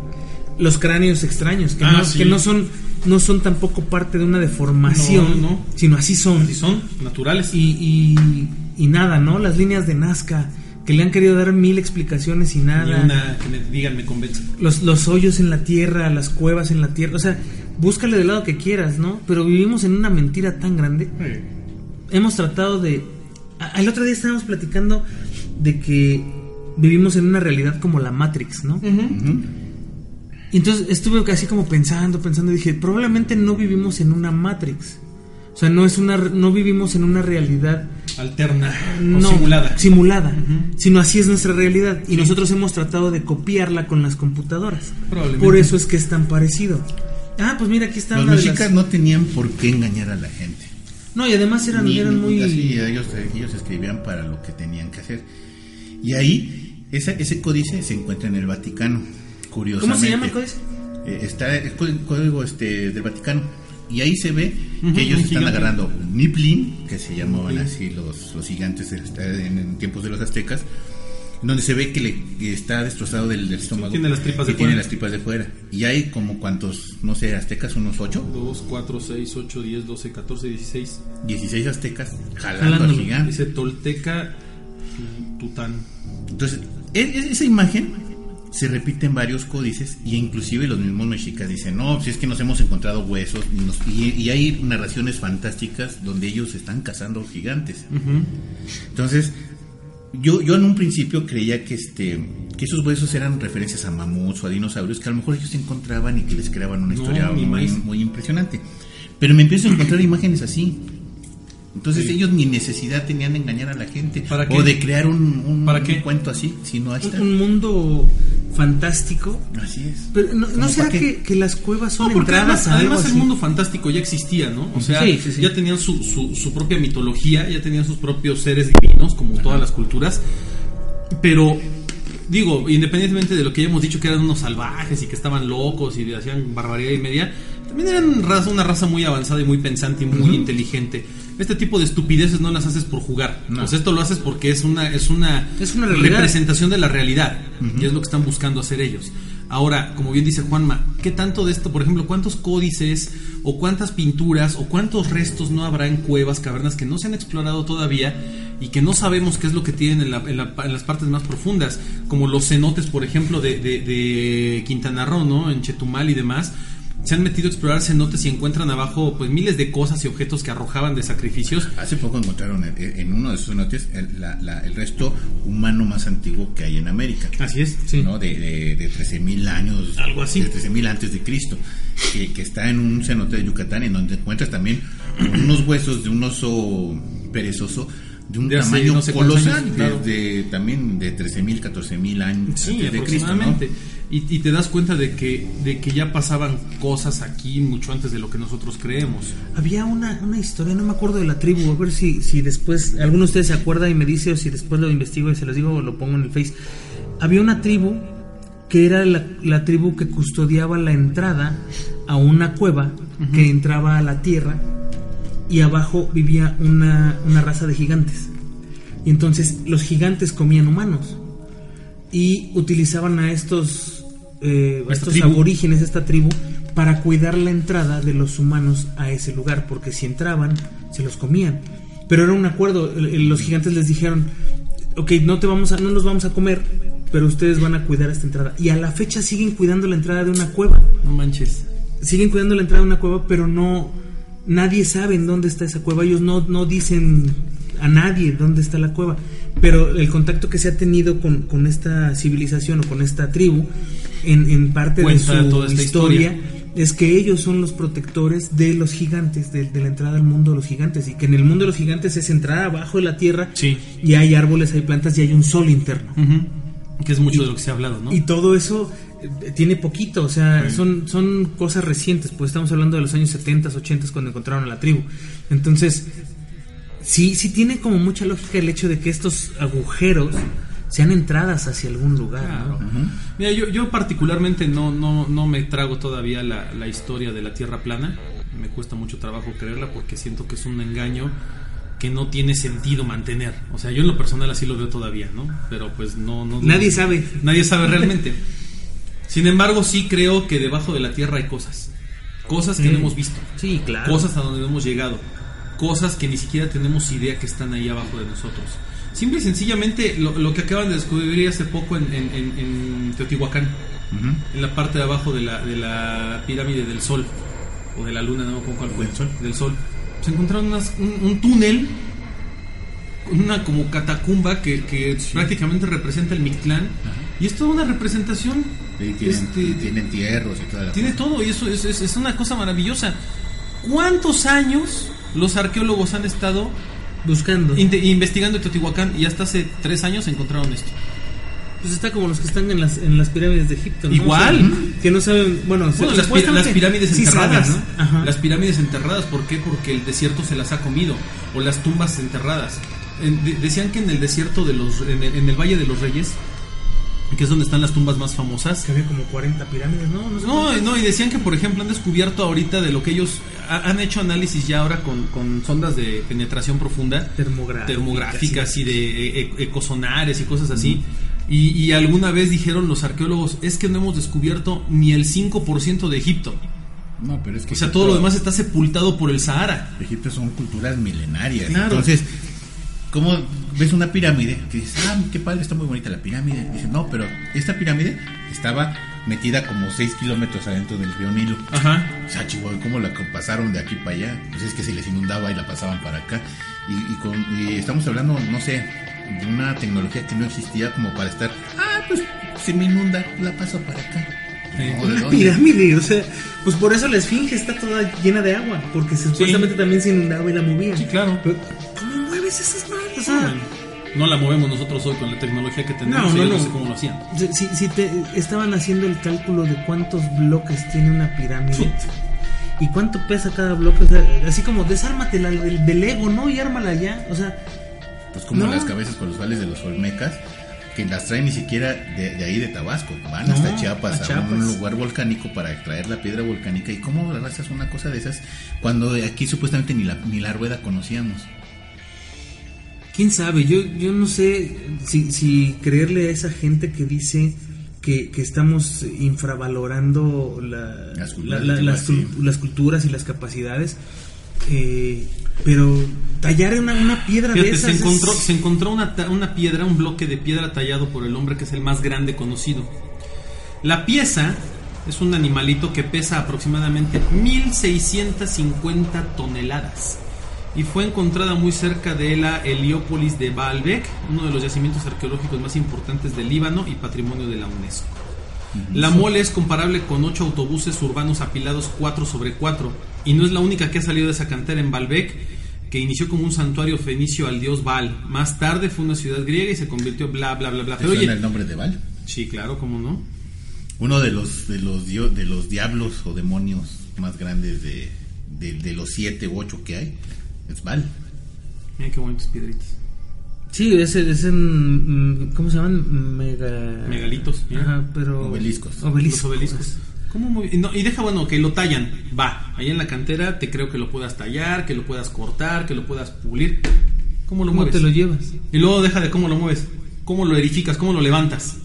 Los cráneos extraños, que, Ah, no, sí. que no son no son tampoco parte de una deformación, No, no. sino así son. Así son, naturales. Y, y, y nada, ¿no? Las líneas de Nazca, que le han querido dar mil explicaciones y Ni nada. una que me digan me convence. Los, los hoyos en la tierra, las cuevas en la tierra. O sea, búscale del lado que quieras, ¿no? Pero vivimos en una mentira tan grande. Hemos tratado de... a- El otro día estábamos platicando de que vivimos en una realidad como la Matrix, ¿no? Y entonces estuve así como pensando, pensando, dije, probablemente no vivimos en una Matrix. O sea, no es una no vivimos en una realidad Alterna no, o simulada. simulada, sino así es nuestra realidad y nosotros hemos tratado de copiarla con las computadoras. Por eso es que es tan parecido. Ah, pues mira, aquí está Los mexicas las- no tenían por qué engañar a la gente. No, y además eran, Ni- eran ni- muy así, ellos, ellos escribían para lo que tenían que hacer. Y ahí, esa- ese códice se encuentra en el Vaticano, ¿Cómo se llama el códice? Eh, está el código, este, del Vaticano. Y ahí se ve que ellos están agarrando un Niplin, que se llamaban así los, los gigantes en, en tiempos de los aztecas, donde se ve que, le, que está destrozado del, del estómago. tiene las tripas de tiene fuera. las tripas de fuera. Y hay como cuantos, no sé, aztecas, unos 8, 2, 4, 6, 8, 10, 12, 14, 16. 16 aztecas jalando al gigante. Dice Tolteca Tután. Entonces, e- e- esa imagen se repite en varios códices y inclusive los mismos mexicas dicen, no, si es que nos hemos encontrado huesos y, nos- y- y hay narraciones fantásticas donde ellos están cazando gigantes. Entonces, yo, yo en un principio creía que este que esos huesos eran referencias a mamuts o a dinosaurios que a lo mejor ellos se encontraban y que les creaban una No, historia muy, muy impresionante. Pero me empiezo a encontrar imágenes así. Entonces Sí. ellos ni necesidad tenían de engañar a la gente o de crear un, un- ¿Para un qué? cuento así, sino. Un, un mundo fantástico. Así es. Pero ¿no, ¿no ¿Cómo será que, que las cuevas son No, entradas además, a algo además el mundo fantástico ya existía, ¿no? O sea, Sí, sí, sí. ya tenían su, su, su propia mitología, ya tenían sus propios seres divinos, como todas las culturas. Pero, digo, independientemente de lo que ya hemos dicho, que eran unos salvajes y que estaban locos y hacían barbaridad y media, también eran raza, una raza muy avanzada y muy pensante y muy inteligente. Este tipo de estupideces no las haces por jugar. No. Pues esto lo haces porque es una, es una, Es una realidad. representación de la realidad. Y es lo que están buscando hacer ellos. Ahora, como bien dice Juanma, ¿qué tanto de esto, por ejemplo, cuántos códices o cuántas pinturas o cuántos restos no habrá en cuevas, cavernas que no se han explorado todavía y que no sabemos qué es lo que tienen en, la- en la- en las partes más profundas? Como los cenotes, por ejemplo, de, de- de Quintana Roo, ¿no? En Chetumal y demás. Se han metido a explorar cenotes y encuentran abajo pues miles de cosas y objetos que arrojaban de sacrificios. Hace poco encontraron en, en uno de esos cenotes el, la- la- el resto humano más antiguo que hay en América. Así es. Sí. ¿no? De, de, de 13.000 años. Algo así. De 13.000 antes de Cristo. Que, que está en un cenote de Yucatán, en donde encuentras también unos huesos de un oso perezoso de un De tamaño no sé colosal, años, claro. de, también de 13.000, 14.000 años Sí, antes de Cristo. ¿no? aproximadamente. y, y te das cuenta de que, de que ya pasaban cosas aquí mucho antes de lo que nosotros creemos. Había una, una historia, no me acuerdo de la tribu, a ver si, si después alguno de ustedes se acuerda y me dice o si después lo investigo y se los digo o lo pongo en el face. Había una tribu que era la, la tribu que custodiaba la entrada a una cueva que entraba a la tierra y abajo vivía una, una raza de gigantes. Y entonces los gigantes comían humanos y utilizaban a estos, eh, a estos tribu. aborígenes, esta tribu, para cuidar la entrada de los humanos a ese lugar, porque si entraban, se los comían. Pero era un acuerdo, los gigantes les dijeron, ok, no, te vamos a, no nos vamos a comer, pero ustedes van a cuidar esta entrada. Y a la fecha siguen cuidando la entrada de una cueva. No manches. Siguen cuidando la entrada de una cueva, pero no, nadie sabe en dónde está esa cueva. Ellos no, no dicen a nadie dónde está la cueva. Pero el contacto que se ha tenido con, con esta civilización o con esta tribu, en, en parte de su toda esta historia, historia. es que ellos son los protectores de los gigantes, de, de la entrada al mundo de los gigantes. Y que en el mundo de los gigantes es entrar abajo de la tierra Sí. y hay árboles, hay plantas y hay un sol interno. Que es mucho de lo que se ha hablado, ¿no? Y todo eso tiene poquito, o sea, son, son cosas recientes, pues estamos hablando de los años 70, 80 cuando encontraron a la tribu. Entonces, sí, sí tiene como mucha lógica el hecho de que estos agujeros sean entradas hacia algún lugar. Mira, yo, yo particularmente no, no, no me trago todavía la, la historia de la Tierra plana. Me cuesta mucho trabajo creerla porque siento que es un engaño que no tiene sentido mantener. O sea, yo en lo personal así lo veo todavía, ¿no? Pero pues no... no Nadie no- sabe. Nadie sabe realmente. Sin embargo, sí creo que debajo de la Tierra hay cosas. Cosas que no hemos visto. Sí, claro. Cosas a donde no hemos llegado. Cosas que ni siquiera tenemos idea que están ahí abajo de nosotros. Simple y sencillamente lo, lo que acaban de descubrir hace poco en, en- en- en Teotihuacán, en la parte de abajo de la, de la pirámide del Sol, o de la Luna, no acuerdo cuál fue. ¿Del Sol? Del Sol. Se encontraron unas- un, un túnel, una como catacumba que, que prácticamente representa el Mictlán. Y es toda una representación. Tienen, este, tienen tierros y toda la tiene cosa. todo y eso es, es- es una cosa maravillosa. ¿Cuántos años los arqueólogos han estado Buscando. inte- investigando Teotihuacán y hasta hace tres años encontraron esto? Pues está como los que están en las, en las pirámides de Egipto. ¿no? Igual. O sea, que no saben, bueno, Bueno, las, pi- las pirámides sí enterradas, ¿no? Ajá. Las pirámides enterradas, ¿por qué? Porque el desierto se las ha comido. O las tumbas enterradas. En- de- decían que en el desierto de los. En el, en el Valle de los Reyes, que es donde están las tumbas más famosas. Que había como 40 pirámides, ¿no? No, sé No, y decían que, por ejemplo, han descubierto ahorita de lo que ellos ha- han hecho análisis ya ahora con, con sondas de penetración profunda, Termográficas, termográficas y de e- e- ecosonares y cosas así. Y, y alguna vez dijeron los arqueólogos, es que no hemos descubierto ni el 5% de Egipto. No, pero es que O sea, Egipto- todo lo demás está sepultado por el Sahara. Egipto son culturas milenarias. Claro. Entonces, ¿cómo ves una pirámide? Que dices, ah, qué padre, está muy bonita la pirámide. Dices, no, pero esta pirámide estaba metida como 6 kilómetros adentro del río Nilo. Ajá. O sea, Chihuahua, ¿cómo la pasaron de aquí para allá? Pues es que se les inundaba y la pasaban para acá. Y, y con, y estamos hablando, no sé, de una tecnología que no existía como para estar, ah, pues se me inunda, la paso para acá. Sí. No, ¿de Una pirámide, o sea, pues por eso la esfinge está toda llena de agua, porque supuestamente también se inundaba y la movían. Sí, claro. Pero, ¿Cómo mueves esas madres? O sea, No la movemos nosotros hoy con la tecnología que tenemos. No, no, ellos no. no sé cómo lo hacían. si, si- te estaban haciendo el cálculo de cuántos bloques tiene una pirámide y cuánto pesa cada bloque, o sea, así como desármate la- del, del ego, ¿no? Y ármala ya, o sea, Pues como No. las cabezas colosales de los olmecas, que las traen ni siquiera de, de ahí de Tabasco, van No, hasta Chiapas, a a, Chiapas. un lugar volcánico para extraer la piedra volcánica. ¿Y cómo haces una cosa de esas cuando aquí supuestamente ni la, ni la rueda conocíamos? Quién sabe, yo, yo no sé si, si creerle a esa gente que dice que, que estamos infravalorando la- Las la- culturas, la- las, culturas y las capacidades. eh, pero tallar una, una piedra de Fíjate, esas se encontró, es- se encontró una, ta- una piedra, un bloque de piedra tallado por el hombre que es el más grande conocido. La pieza es un animalito que pesa aproximadamente 1650 toneladas y fue encontrada muy cerca de la Heliópolis de Baalbek, uno de los yacimientos arqueológicos más importantes del Líbano y patrimonio de la UNESCO. La mole es comparable con ocho autobuses urbanos apilados 4 sobre 4 y no es la única que ha salido de esa cantera en Baalbek, que inició como un santuario fenicio al dios Baal. Más tarde fue una ciudad griega y se convirtió bla bla bla bla. ¿Te Pero oye, el nombre de Val? sí, claro, cómo no. Uno de los de los de los diablos o demonios más grandes de, de, de los siete u ocho que hay es Val. Mira qué bonitos piedritas. Sí, es, es en. mm, ¿Cómo se llaman? Mega. Megalitos, mira. Ajá, pero. Obeliscos. Obeliscos. Los obeliscos. ¿Cómo muy- no, y deja bueno que lo tallan. Va, ahí en la cantera te creo que lo puedas tallar, que lo puedas cortar, que lo puedas pulir. ¿Cómo lo ¿Cómo mueves? te lo llevas? Y luego deja de cómo lo mueves. ¿Cómo lo edificas? ¿Cómo lo levantas?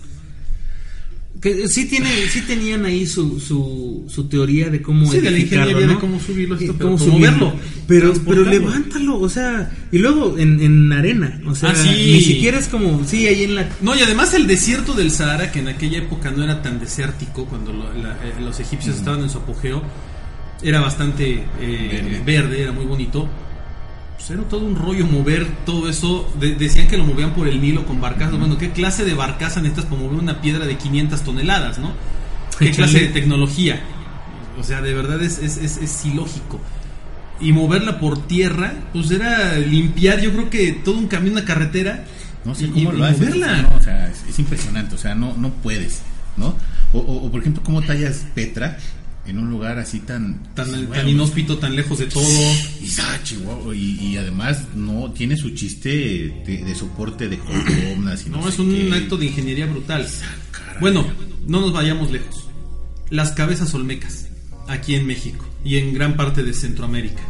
Que sí, tiene, sí tenían ahí su, su, su teoría de cómo Sí, de la ingeniería de ¿no? cómo subirlo, esto, Y pero cómo cómo subirlo. moverlo, Pero, pero levántalo, o sea, y luego en, en arena, o sea, Ah, sí. ni siquiera es como, sí, ahí en la... No, y además el desierto del Sahara, que en aquella época no era tan desértico, cuando lo- la- eh, los egipcios estaban en su apogeo, era bastante eh, verde. era muy bonito. Pues era todo un rollo mover todo eso. De- decían que lo movían por el Nilo con barcazas. Bueno, ¿qué clase de barcaza necesitas para mover una piedra de 500 toneladas, no? ¿Qué clase de tecnología? O sea, de verdad es, es, es, es ilógico. Y moverla por tierra, pues era limpiar, yo creo que todo un camino, una carretera. No sé y- cómo y lo haces. moverla. ¿no? O sea, es, es impresionante. O sea, no, no puedes, ¿no? O, o- o, por ejemplo, cómo tallas Petra en un lugar así tan... tan, pues, tan bueno, inhóspito, tan lejos de todo. Y, ah, chihuahua, y, y además no tiene su chiste de, de soporte de columnas y no, No, es un qué. acto de ingeniería brutal. Bueno, no nos vayamos lejos. Las cabezas olmecas, aquí en México y en gran parte de Centroamérica.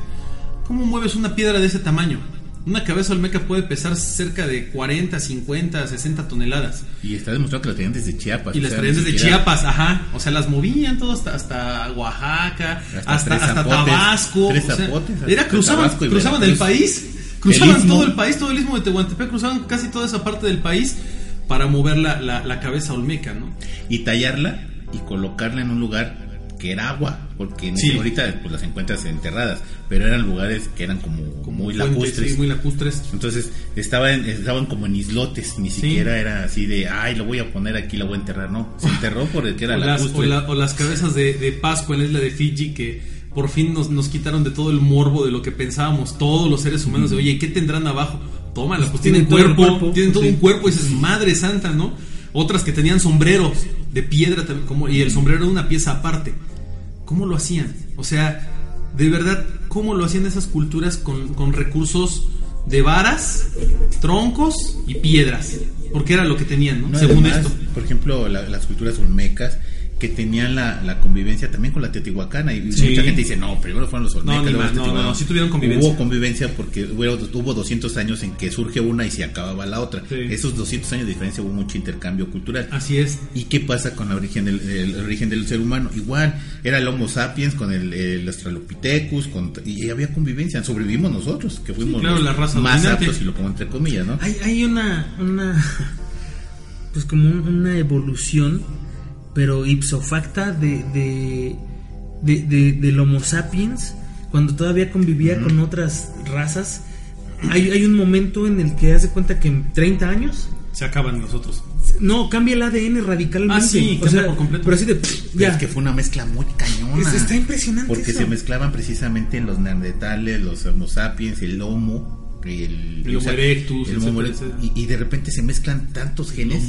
¿Cómo mueves una piedra de ese tamaño? Una cabeza olmeca puede pesar cerca de 40, 50, 60 toneladas. Y está demostrado que la tenían desde Chiapas. Y las traían desde siquiera- Chiapas, ajá. O sea, las movían todo hasta, hasta Oaxaca, Hasta hasta, Tres hasta Zapotes, Tabasco. Tres o sea, Zapotes, hasta era cruzaban, Tabasco cruzaban el país, cruzaban todo el país, todo el istmo de Tehuantepec, cruzaban casi toda esa parte del país para mover la, la, la cabeza olmeca, ¿no? Y tallarla y colocarla en un lugar que era agua. Porque en Sí. ahorita pues, las encuentras enterradas. Pero eran lugares que eran como, muy fuentes, lacustres. sí, muy lacustres. Entonces estaban, estaban como en islotes, ni siquiera era así de, ay, lo voy a poner aquí, lo voy a enterrar, no, se enterró por el que era O las, o, la- o las cabezas de, de Pascua en la isla de Fiji que por fin nos, nos quitaron de todo el morbo de lo que pensábamos todos los seres humanos de oye, ¿qué tendrán abajo? Tómala, pues tienen, cuerpo, cuerpo, tienen todo sí. un cuerpo y dices, madre santa, ¿no? Otras que tenían sombreros de piedra también, como, y el sombrero era una pieza aparte. ¿Cómo lo hacían? O sea, de verdad, ¿cómo lo hacían esas culturas con, con recursos de varas, troncos y piedras? Porque era lo que tenían, ¿no? No, Según además, esto. Por ejemplo, la- las culturas olmecas que tenían la, la convivencia también con la teotihuacana y Sí. mucha gente dice, no, primero fueron los olmecas. No, ni luego más, los no, no, teotihuacanos". no, sí tuvieron convivencia. Hubo convivencia porque hubo, hubo 200 años en que surge una y se acababa la otra. Sí. Esos 200 años de diferencia hubo mucho intercambio cultural. Así es. ¿Y qué pasa con la origen del, el origen del ser humano? Igual, era el Homo sapiens con el, el Australopithecus, con, y había convivencia. Sobrevivimos nosotros, que fuimos claro, los la raza más dominante. aptos, y lo pongo entre comillas, ¿no? Hay, hay una, una, pues como un- una evolución, pero ipso facta de, de, de, de- del Homo sapiens, cuando todavía convivía con otras razas. Hay, hay un momento en el que hace cuenta que en 30 años, Se acaban nosotros. no, cambia el ADN radicalmente. Ah, sí, o sea, por completo. Pero así de, Pero ya. es que fue una mezcla muy cañona. Es- está impresionante Porque eso. se mezclaban precisamente los neandertales, los Homo sapiens, el Homo, el, El erectus, erectus, y, y de repente se mezclan tantos genes.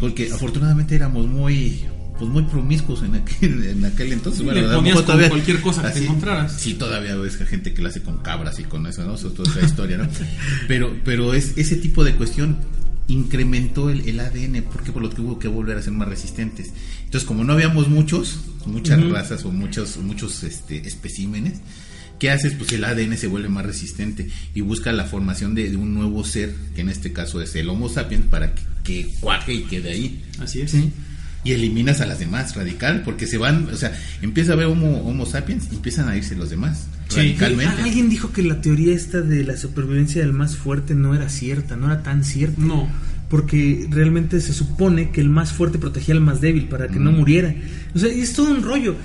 Porque afortunadamente éramos muy pues muy promiscuos en aquel, en aquel entonces. Sí, Bueno, le ponías con cualquier cosa que te encontraras. Sí, todavía ves gente que lo hace con cabras y con eso, ¿no? Eso es toda esa historia, ¿no? Pero, pero es ese tipo de cuestión. incrementó el, el ADN, porque por lo que hubo que volver a ser más resistentes. Entonces, como no habíamos muchos, muchas razas o muchos, muchos este, especímenes, ¿qué haces? Pues el ADN se vuelve más resistente y busca la formación de, de un nuevo ser, que en este caso es el Homo sapiens, para que, que cuaje y quede ahí. Así es. Sí. Y eliminas a las demás radical, porque se van, o sea, empieza a ver Homo, homo sapiens y empiezan a irse los demás Sí. radicalmente. Alguien dijo que la teoría esta de la supervivencia del más fuerte no era cierta, no era tan cierta. No. Porque realmente se supone que el más fuerte protegía al más débil para que no Mm. muriera. O sea, y es todo un rollo.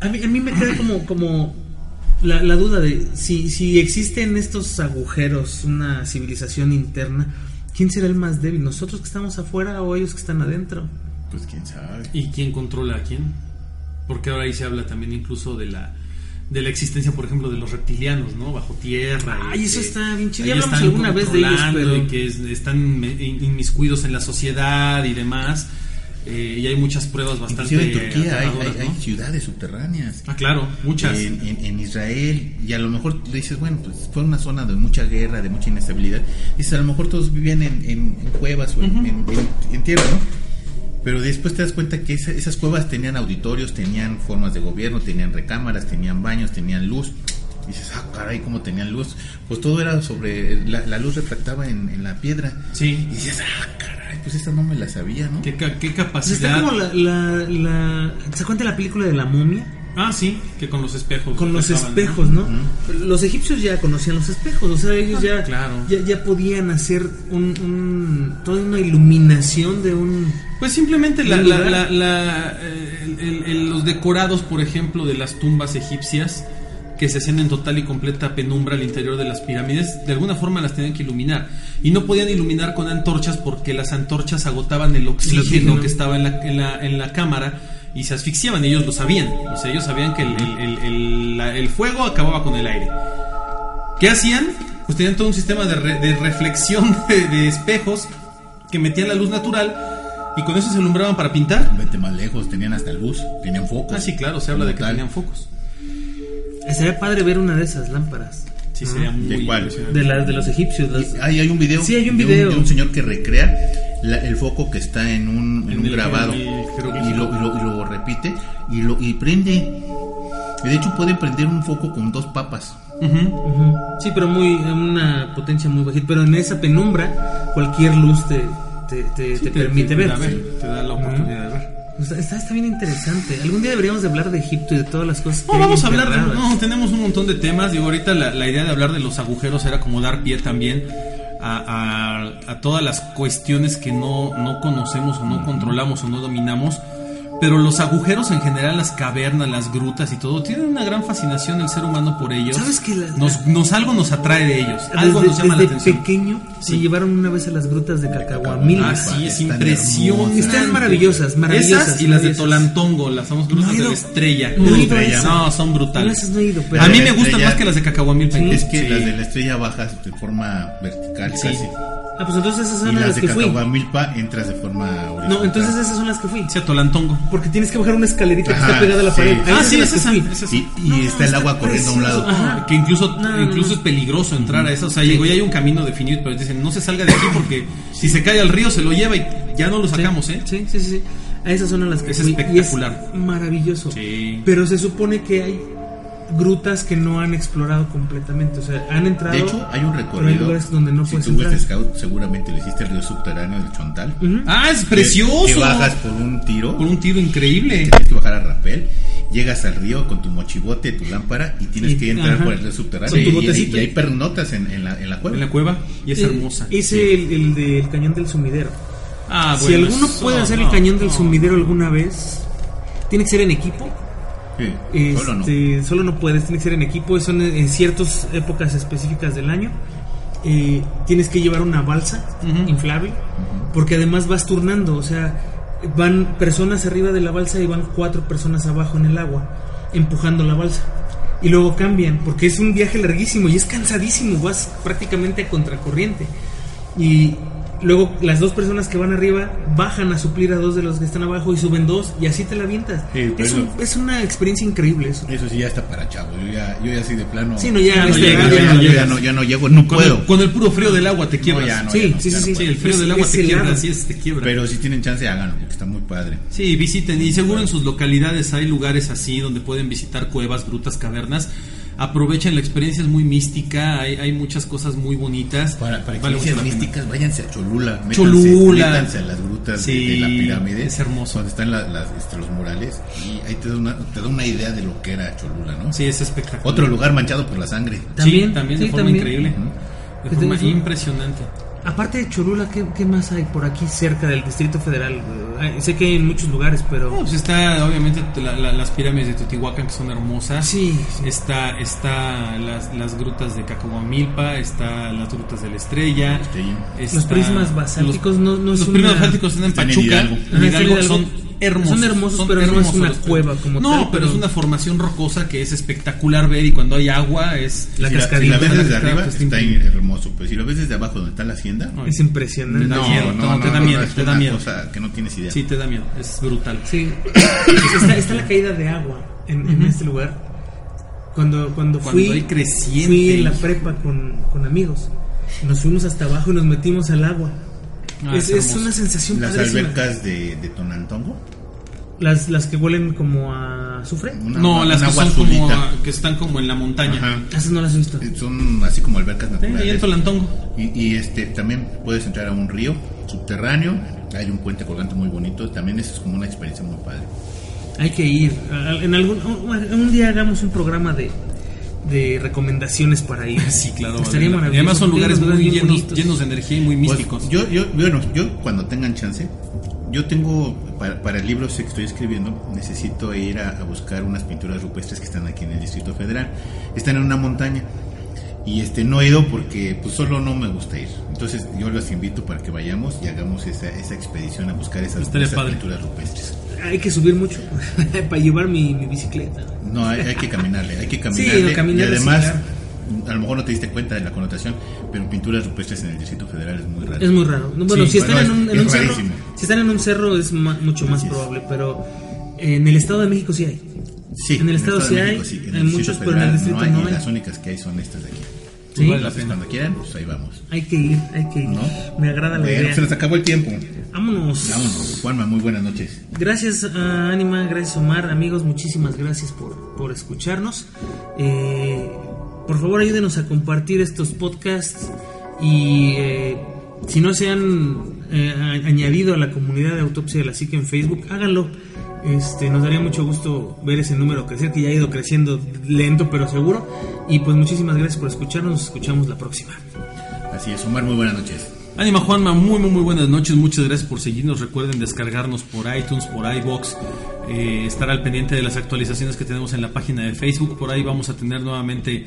A mí, a mí me queda como, como la, la duda de si, si existe en estos agujeros una civilización interna, ¿quién será el más débil? ¿Nosotros que estamos afuera o ellos que están adentro? Pues quién sabe. ¿Y quién controla a quién? Porque ahora ahí se habla también incluso de la de la existencia, por ejemplo, de los reptilianos, ¿no? Bajo tierra. y Ay, eso que está bien chido. Ya hablamos alguna vez de ellos, pero- y que es- están inmiscuidos en la sociedad y demás. Eh, y hay muchas pruebas bastante Inclusive en Turquía hay, hay- hay ¿no? ciudades subterráneas. Ah, claro, muchas. En, en- en Israel, y a lo mejor tú dices, bueno, pues fue una zona de mucha guerra, de mucha inestabilidad. Dices, a lo mejor todos vivían en, en- cuevas o en, en- en- tierra, ¿no? Pero después te das cuenta que esa- esas cuevas tenían auditorios, tenían formas de gobierno, tenían recámaras, tenían baños, tenían luz. Y dices, ah, caray, ¿cómo tenían luz? Pues todo era sobre, la, la luz refractaba en, en la piedra. Sí. Y dices, ah, caray, pues esta no me la sabía, ¿no? ¿Qué, Pues está capacidad? como la, la, la- ¿Se cuenta la película de la momia? Ah, sí, que con los espejos. Con los espejos, ¿no? Los egipcios ya conocían los espejos, o sea, ellos ya, claro. ya, ya podían hacer un, un- toda una iluminación de un... Pues simplemente la- la- la- la, eh, el- el- el- los decorados, por ejemplo, de las tumbas egipcias que se hacían en total y completa penumbra al interior de las pirámides, de alguna forma las tenían que iluminar. Y no podían iluminar con antorchas porque las antorchas agotaban el oxígeno, que estaba en la, en, la, en la cámara y se asfixiaban. Ellos lo sabían. O sea, ellos sabían que el, el- el- el- la- el fuego acababa con el aire. ¿Qué hacían? Pues tenían todo un sistema de, re- de reflexión de, de espejos que metían la luz natural y con eso se alumbraban para pintar. Vete más lejos, tenían hasta luz, tenían focos. Ah, sí, claro, se habla de que tal. tenían focos. Sería padre ver una de esas lámparas. Sí, sería muy ¿De cuál? De, la, de los egipcios. las- Hay, hay un video, Sí, hay un de video. de un señor que recrea la- el foco que está en un, en En un el- grabado el y lo, y lo- y lo repite y lo y prende. Y de hecho pueden prender un foco con dos papas. Sí, pero muy a una potencia muy bajita. Pero en esa penumbra, cualquier luz te, te, te- Sí, te permite ver. Te da la oportunidad de ver. Está, está, bien interesante. Algún día deberíamos de hablar de Egipto y de todas las cosas. No, vamos a hablar de. No, tenemos un montón de temas. Digo, ahorita la, la idea de hablar de los agujeros era como dar pie también a, a- a todas las cuestiones que no, no conocemos o no controlamos o no dominamos. Pero los agujeros en general, las cavernas, las grutas y todo, tienen una gran fascinación el ser humano por ellos. ¿Sabes que la- nos, nos algo nos atrae de ellos, algo Desde, nos llama la atención. pequeño Sí. me llevaron una vez a las grutas de Cacahuamil. Ah, sí, es Están impresionante. Están maravillosas, maravillosas, Esas y las de. Tolantongo, las famosas grutas No de la estrella. No Estrella. son brutales. esas no he ido, pero- a mí me gustan más que las de Cacahuamilpa. Es que Sí. las de la estrella bajas de forma vertical Sí. casi. Ah, pues entonces esas Y son las las de que fui. Cacahuamilpa entras de forma horizontal. No, entonces esas son las que fui. Sí, a Tolantongo. Porque tienes que bajar una escalerita que está pegada a la sí. pared. Ah, sí, es esa. es esa. Y, y No, está el agua corriendo a un lado. Ajá, que incluso, No, no, incluso no. es peligroso entrar a eso. O sea, llegó y hay un camino definido, pero dicen, no se salga de aquí porque si se cae al río se lo lleva y ya no lo sacamos, ¿eh? Sí, sí, sí. A esas son las que Es espectacular. Y es maravilloso. Sí. Pero se supone que hay grutas que no han explorado completamente. O sea, han entrado. De hecho, hay un hay recorrido. lugares donde no si puedes tú fuiste entrar. scout, seguramente lo hiciste el río subterráneo del Chontal. Ah, es precioso. Que bajas por un tiro. Por un tiro increíble. Tienes que bajar a rapel. Llegas al río con tu mochibote, tu lámpara y tienes Y- que entrar ajá. por el río subterráneo. Con tu y, y- y hay pernotas en, en la, en la cueva. En la cueva y es Eh, hermosa. Ese, el, el del cañón del sumidero. Ah, si bueno, alguno eso, puede hacer no, el cañón del no. sumidero alguna vez, tiene que ser en equipo. Sí, solo no. Este, solo no puedes, tiene que ser en equipo, son en ciertas épocas específicas del año. Eh, tienes que llevar una balsa inflable, porque además vas turnando, o sea, van personas arriba de la balsa y van cuatro personas abajo en el agua, empujando la balsa. Y luego cambian, porque es un viaje larguísimo y es cansadísimo, vas prácticamente a contracorriente. Y Luego las dos personas que van arriba bajan a suplir a dos de los que están abajo y suben dos y así te la avientas. Sí, es, un- es una experiencia increíble eso. Eso sí ya está para chavos. Yo ya, yo ya soy de plano. Sí, no, ya, no este, ya, no, yo llegas. ya no, ya no llego, no Con puedo. el, con el puro frío del agua te quiebras. ya no, Sí, ya no, sí, ya sí, no sí. el frío Es- del agua es te quiebra, así es, te quiebra. Pero si tienen chance, háganlo, porque está muy padre. Sí, visiten y seguro en sus localidades hay lugares así donde pueden visitar cuevas, grutas, cavernas. Aprovechen la experiencia, es muy mística, hay, hay muchas cosas muy bonitas. Para, para Vale experiencias místicas, váyanse a Cholula. métanse- Cholula. Métanse a las grutas de- Sí, de, la pirámide. es hermoso. Donde están la- las, este, los murales. Y ahí te da, una, te da una idea de lo que era Cholula, ¿no? Sí, es espectacular. Otro lugar manchado por la sangre. También, sí, también de sí, forma también. increíble. Ujú. De forma Eso- impresionante. Aparte de Cholula, ¿qué, qué más hay por aquí cerca del Distrito Federal? Sé que hay en muchos lugares, pero... No, pues está obviamente la- la- las pirámides de Teotihuacán que son hermosas. Sí, sí. Está, está las, las grutas de Cacahuamilpa, está las grutas de la Estrella. Estrella. está- Los prismas basálticos no- no es Los una- prismas basálticos están en Están en Pachuca. Hidalgo. en Hidalgo. son hermosos. Son hermosos, pero no es hermosos una cueva como no, tal, pero pero- es una formación rocosa que es espectacular ver y cuando hay agua es... La si, la, si cascadita. la ves desde La arriba, cascada, está hermoso. Pues si lo ves desde abajo, donde está la hacienda. No, Es impresionante. Te da miedo, no, te da miedo, es te da una miedo. cosa que no tienes idea. Sí, te da miedo, es brutal. Sí, está, está la caída de agua en, en este lugar. Cuando, cuando, Cuando fui, hay creciente. fui en la prepa con, con amigos. Nos fuimos hasta abajo y nos metimos al agua. Ah, es, es una sensación Las padrísima. albercas de, de Tonantongo. Las, las que huelen como a azufre. Una no, las una que son como, que están como en la montaña. Ajá. Esas no las he visto. Son así como albercas Sí, ahí en naturales. Tolantongo. Y, y, este también puedes entrar a un río subterráneo. Hay un puente colgante muy bonito. También eso es como una experiencia muy padre. Hay que ir. En algún, un, un día hagamos un programa de, de recomendaciones para ir. Sí, claro. Estaría vale. maravilloso. Y además son lugares muy llenos, bonitos. llenos de energía y muy Pues, místicos. yo, yo, bueno, yo cuando tengan chance, yo tengo, para, para el libro que estoy escribiendo, necesito ir a, a buscar unas pinturas rupestres que están aquí en el Distrito Federal. Están en una montaña. Y este no he ido porque pues solo no me gusta ir. Entonces yo los invito para que vayamos y hagamos esa, esa expedición a buscar esas, esas pinturas rupestres. Hay que subir mucho para llevar mi, mi bicicleta. No, hay, hay que caminarle, hay que Sí, caminarle. no, caminarle, y además, sí, a lo mejor no te diste cuenta de la connotación, pero pinturas rupestres en el Distrito Federal es muy raro. Es muy raro. No, Bueno, Sí, si están bueno, en un, es- cerro, si están en un cerro es ma- mucho más es. probable, pero en el Estado de México sí hay. Sí, en el Estado sí México hay, sí, en hay muchos, pero en el distrito no no hay, hay. las únicas que hay son estas de aquí. Sí, vale la Entonces, pena. cuando quieran, pues ahí vamos. hay que ir, hay que ir. ¿No? Me agrada la idea. se nos acabó el tiempo. Vámonos. Vámonos. Juanma, muy buenas noches. Gracias a Anima, gracias Omar, amigos, muchísimas gracias por, por escucharnos. Eh, por favor ayúdenos a compartir estos podcasts y eh, si no se han eh, añadido a la comunidad de Autopsia de la Psique en Facebook, háganlo. Este, nos daría mucho gusto ver ese número crecer, que ya ha ido creciendo lento pero seguro. Y pues muchísimas gracias por escucharnos, nos escuchamos la próxima. Así es, Omar, muy buenas noches. Ánima Juanma, muy, muy, muy buenas noches. Muchas gracias por seguirnos. Recuerden descargarnos por iTunes, por iBox. eh, estar al pendiente de las actualizaciones que tenemos en la página de Facebook. Por ahí vamos a tener nuevamente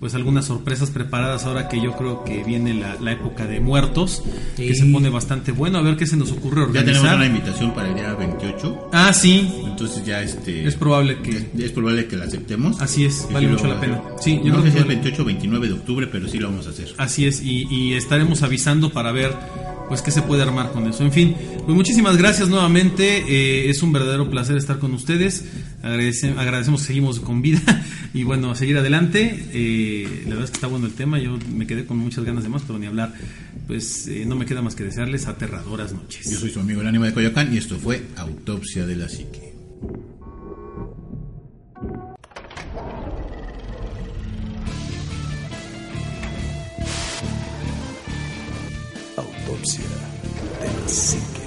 pues algunas sorpresas preparadas ahora que yo creo que viene la, la época de muertos, que se pone bastante bueno. A ver qué se nos ocurre Ya organizar. tenemos una invitación para el día 28. Ah, sí. Entonces ya este... Es probable que... es probable que la aceptemos. Así es, Y vale mucho la pena. Sí, yo no creo sé si que es vale- 28 o 29 de octubre, pero sí lo vamos a hacer. Así es, y, y estaremos avisando para ver pues qué se puede armar con eso. En fin, pues muchísimas gracias nuevamente. eh, es un verdadero placer estar con ustedes. Agradece- agradecemos seguimos con vida y bueno, seguir adelante. Eh, la verdad es que está bueno el tema. Yo me quedé con muchas ganas de más, pero ni hablar. Pues eh, no me queda más que desearles aterradoras noches. Yo soy su amigo el ánima de Coyoacán y esto fue Autopsia de la Psique. Autopsia de la psique.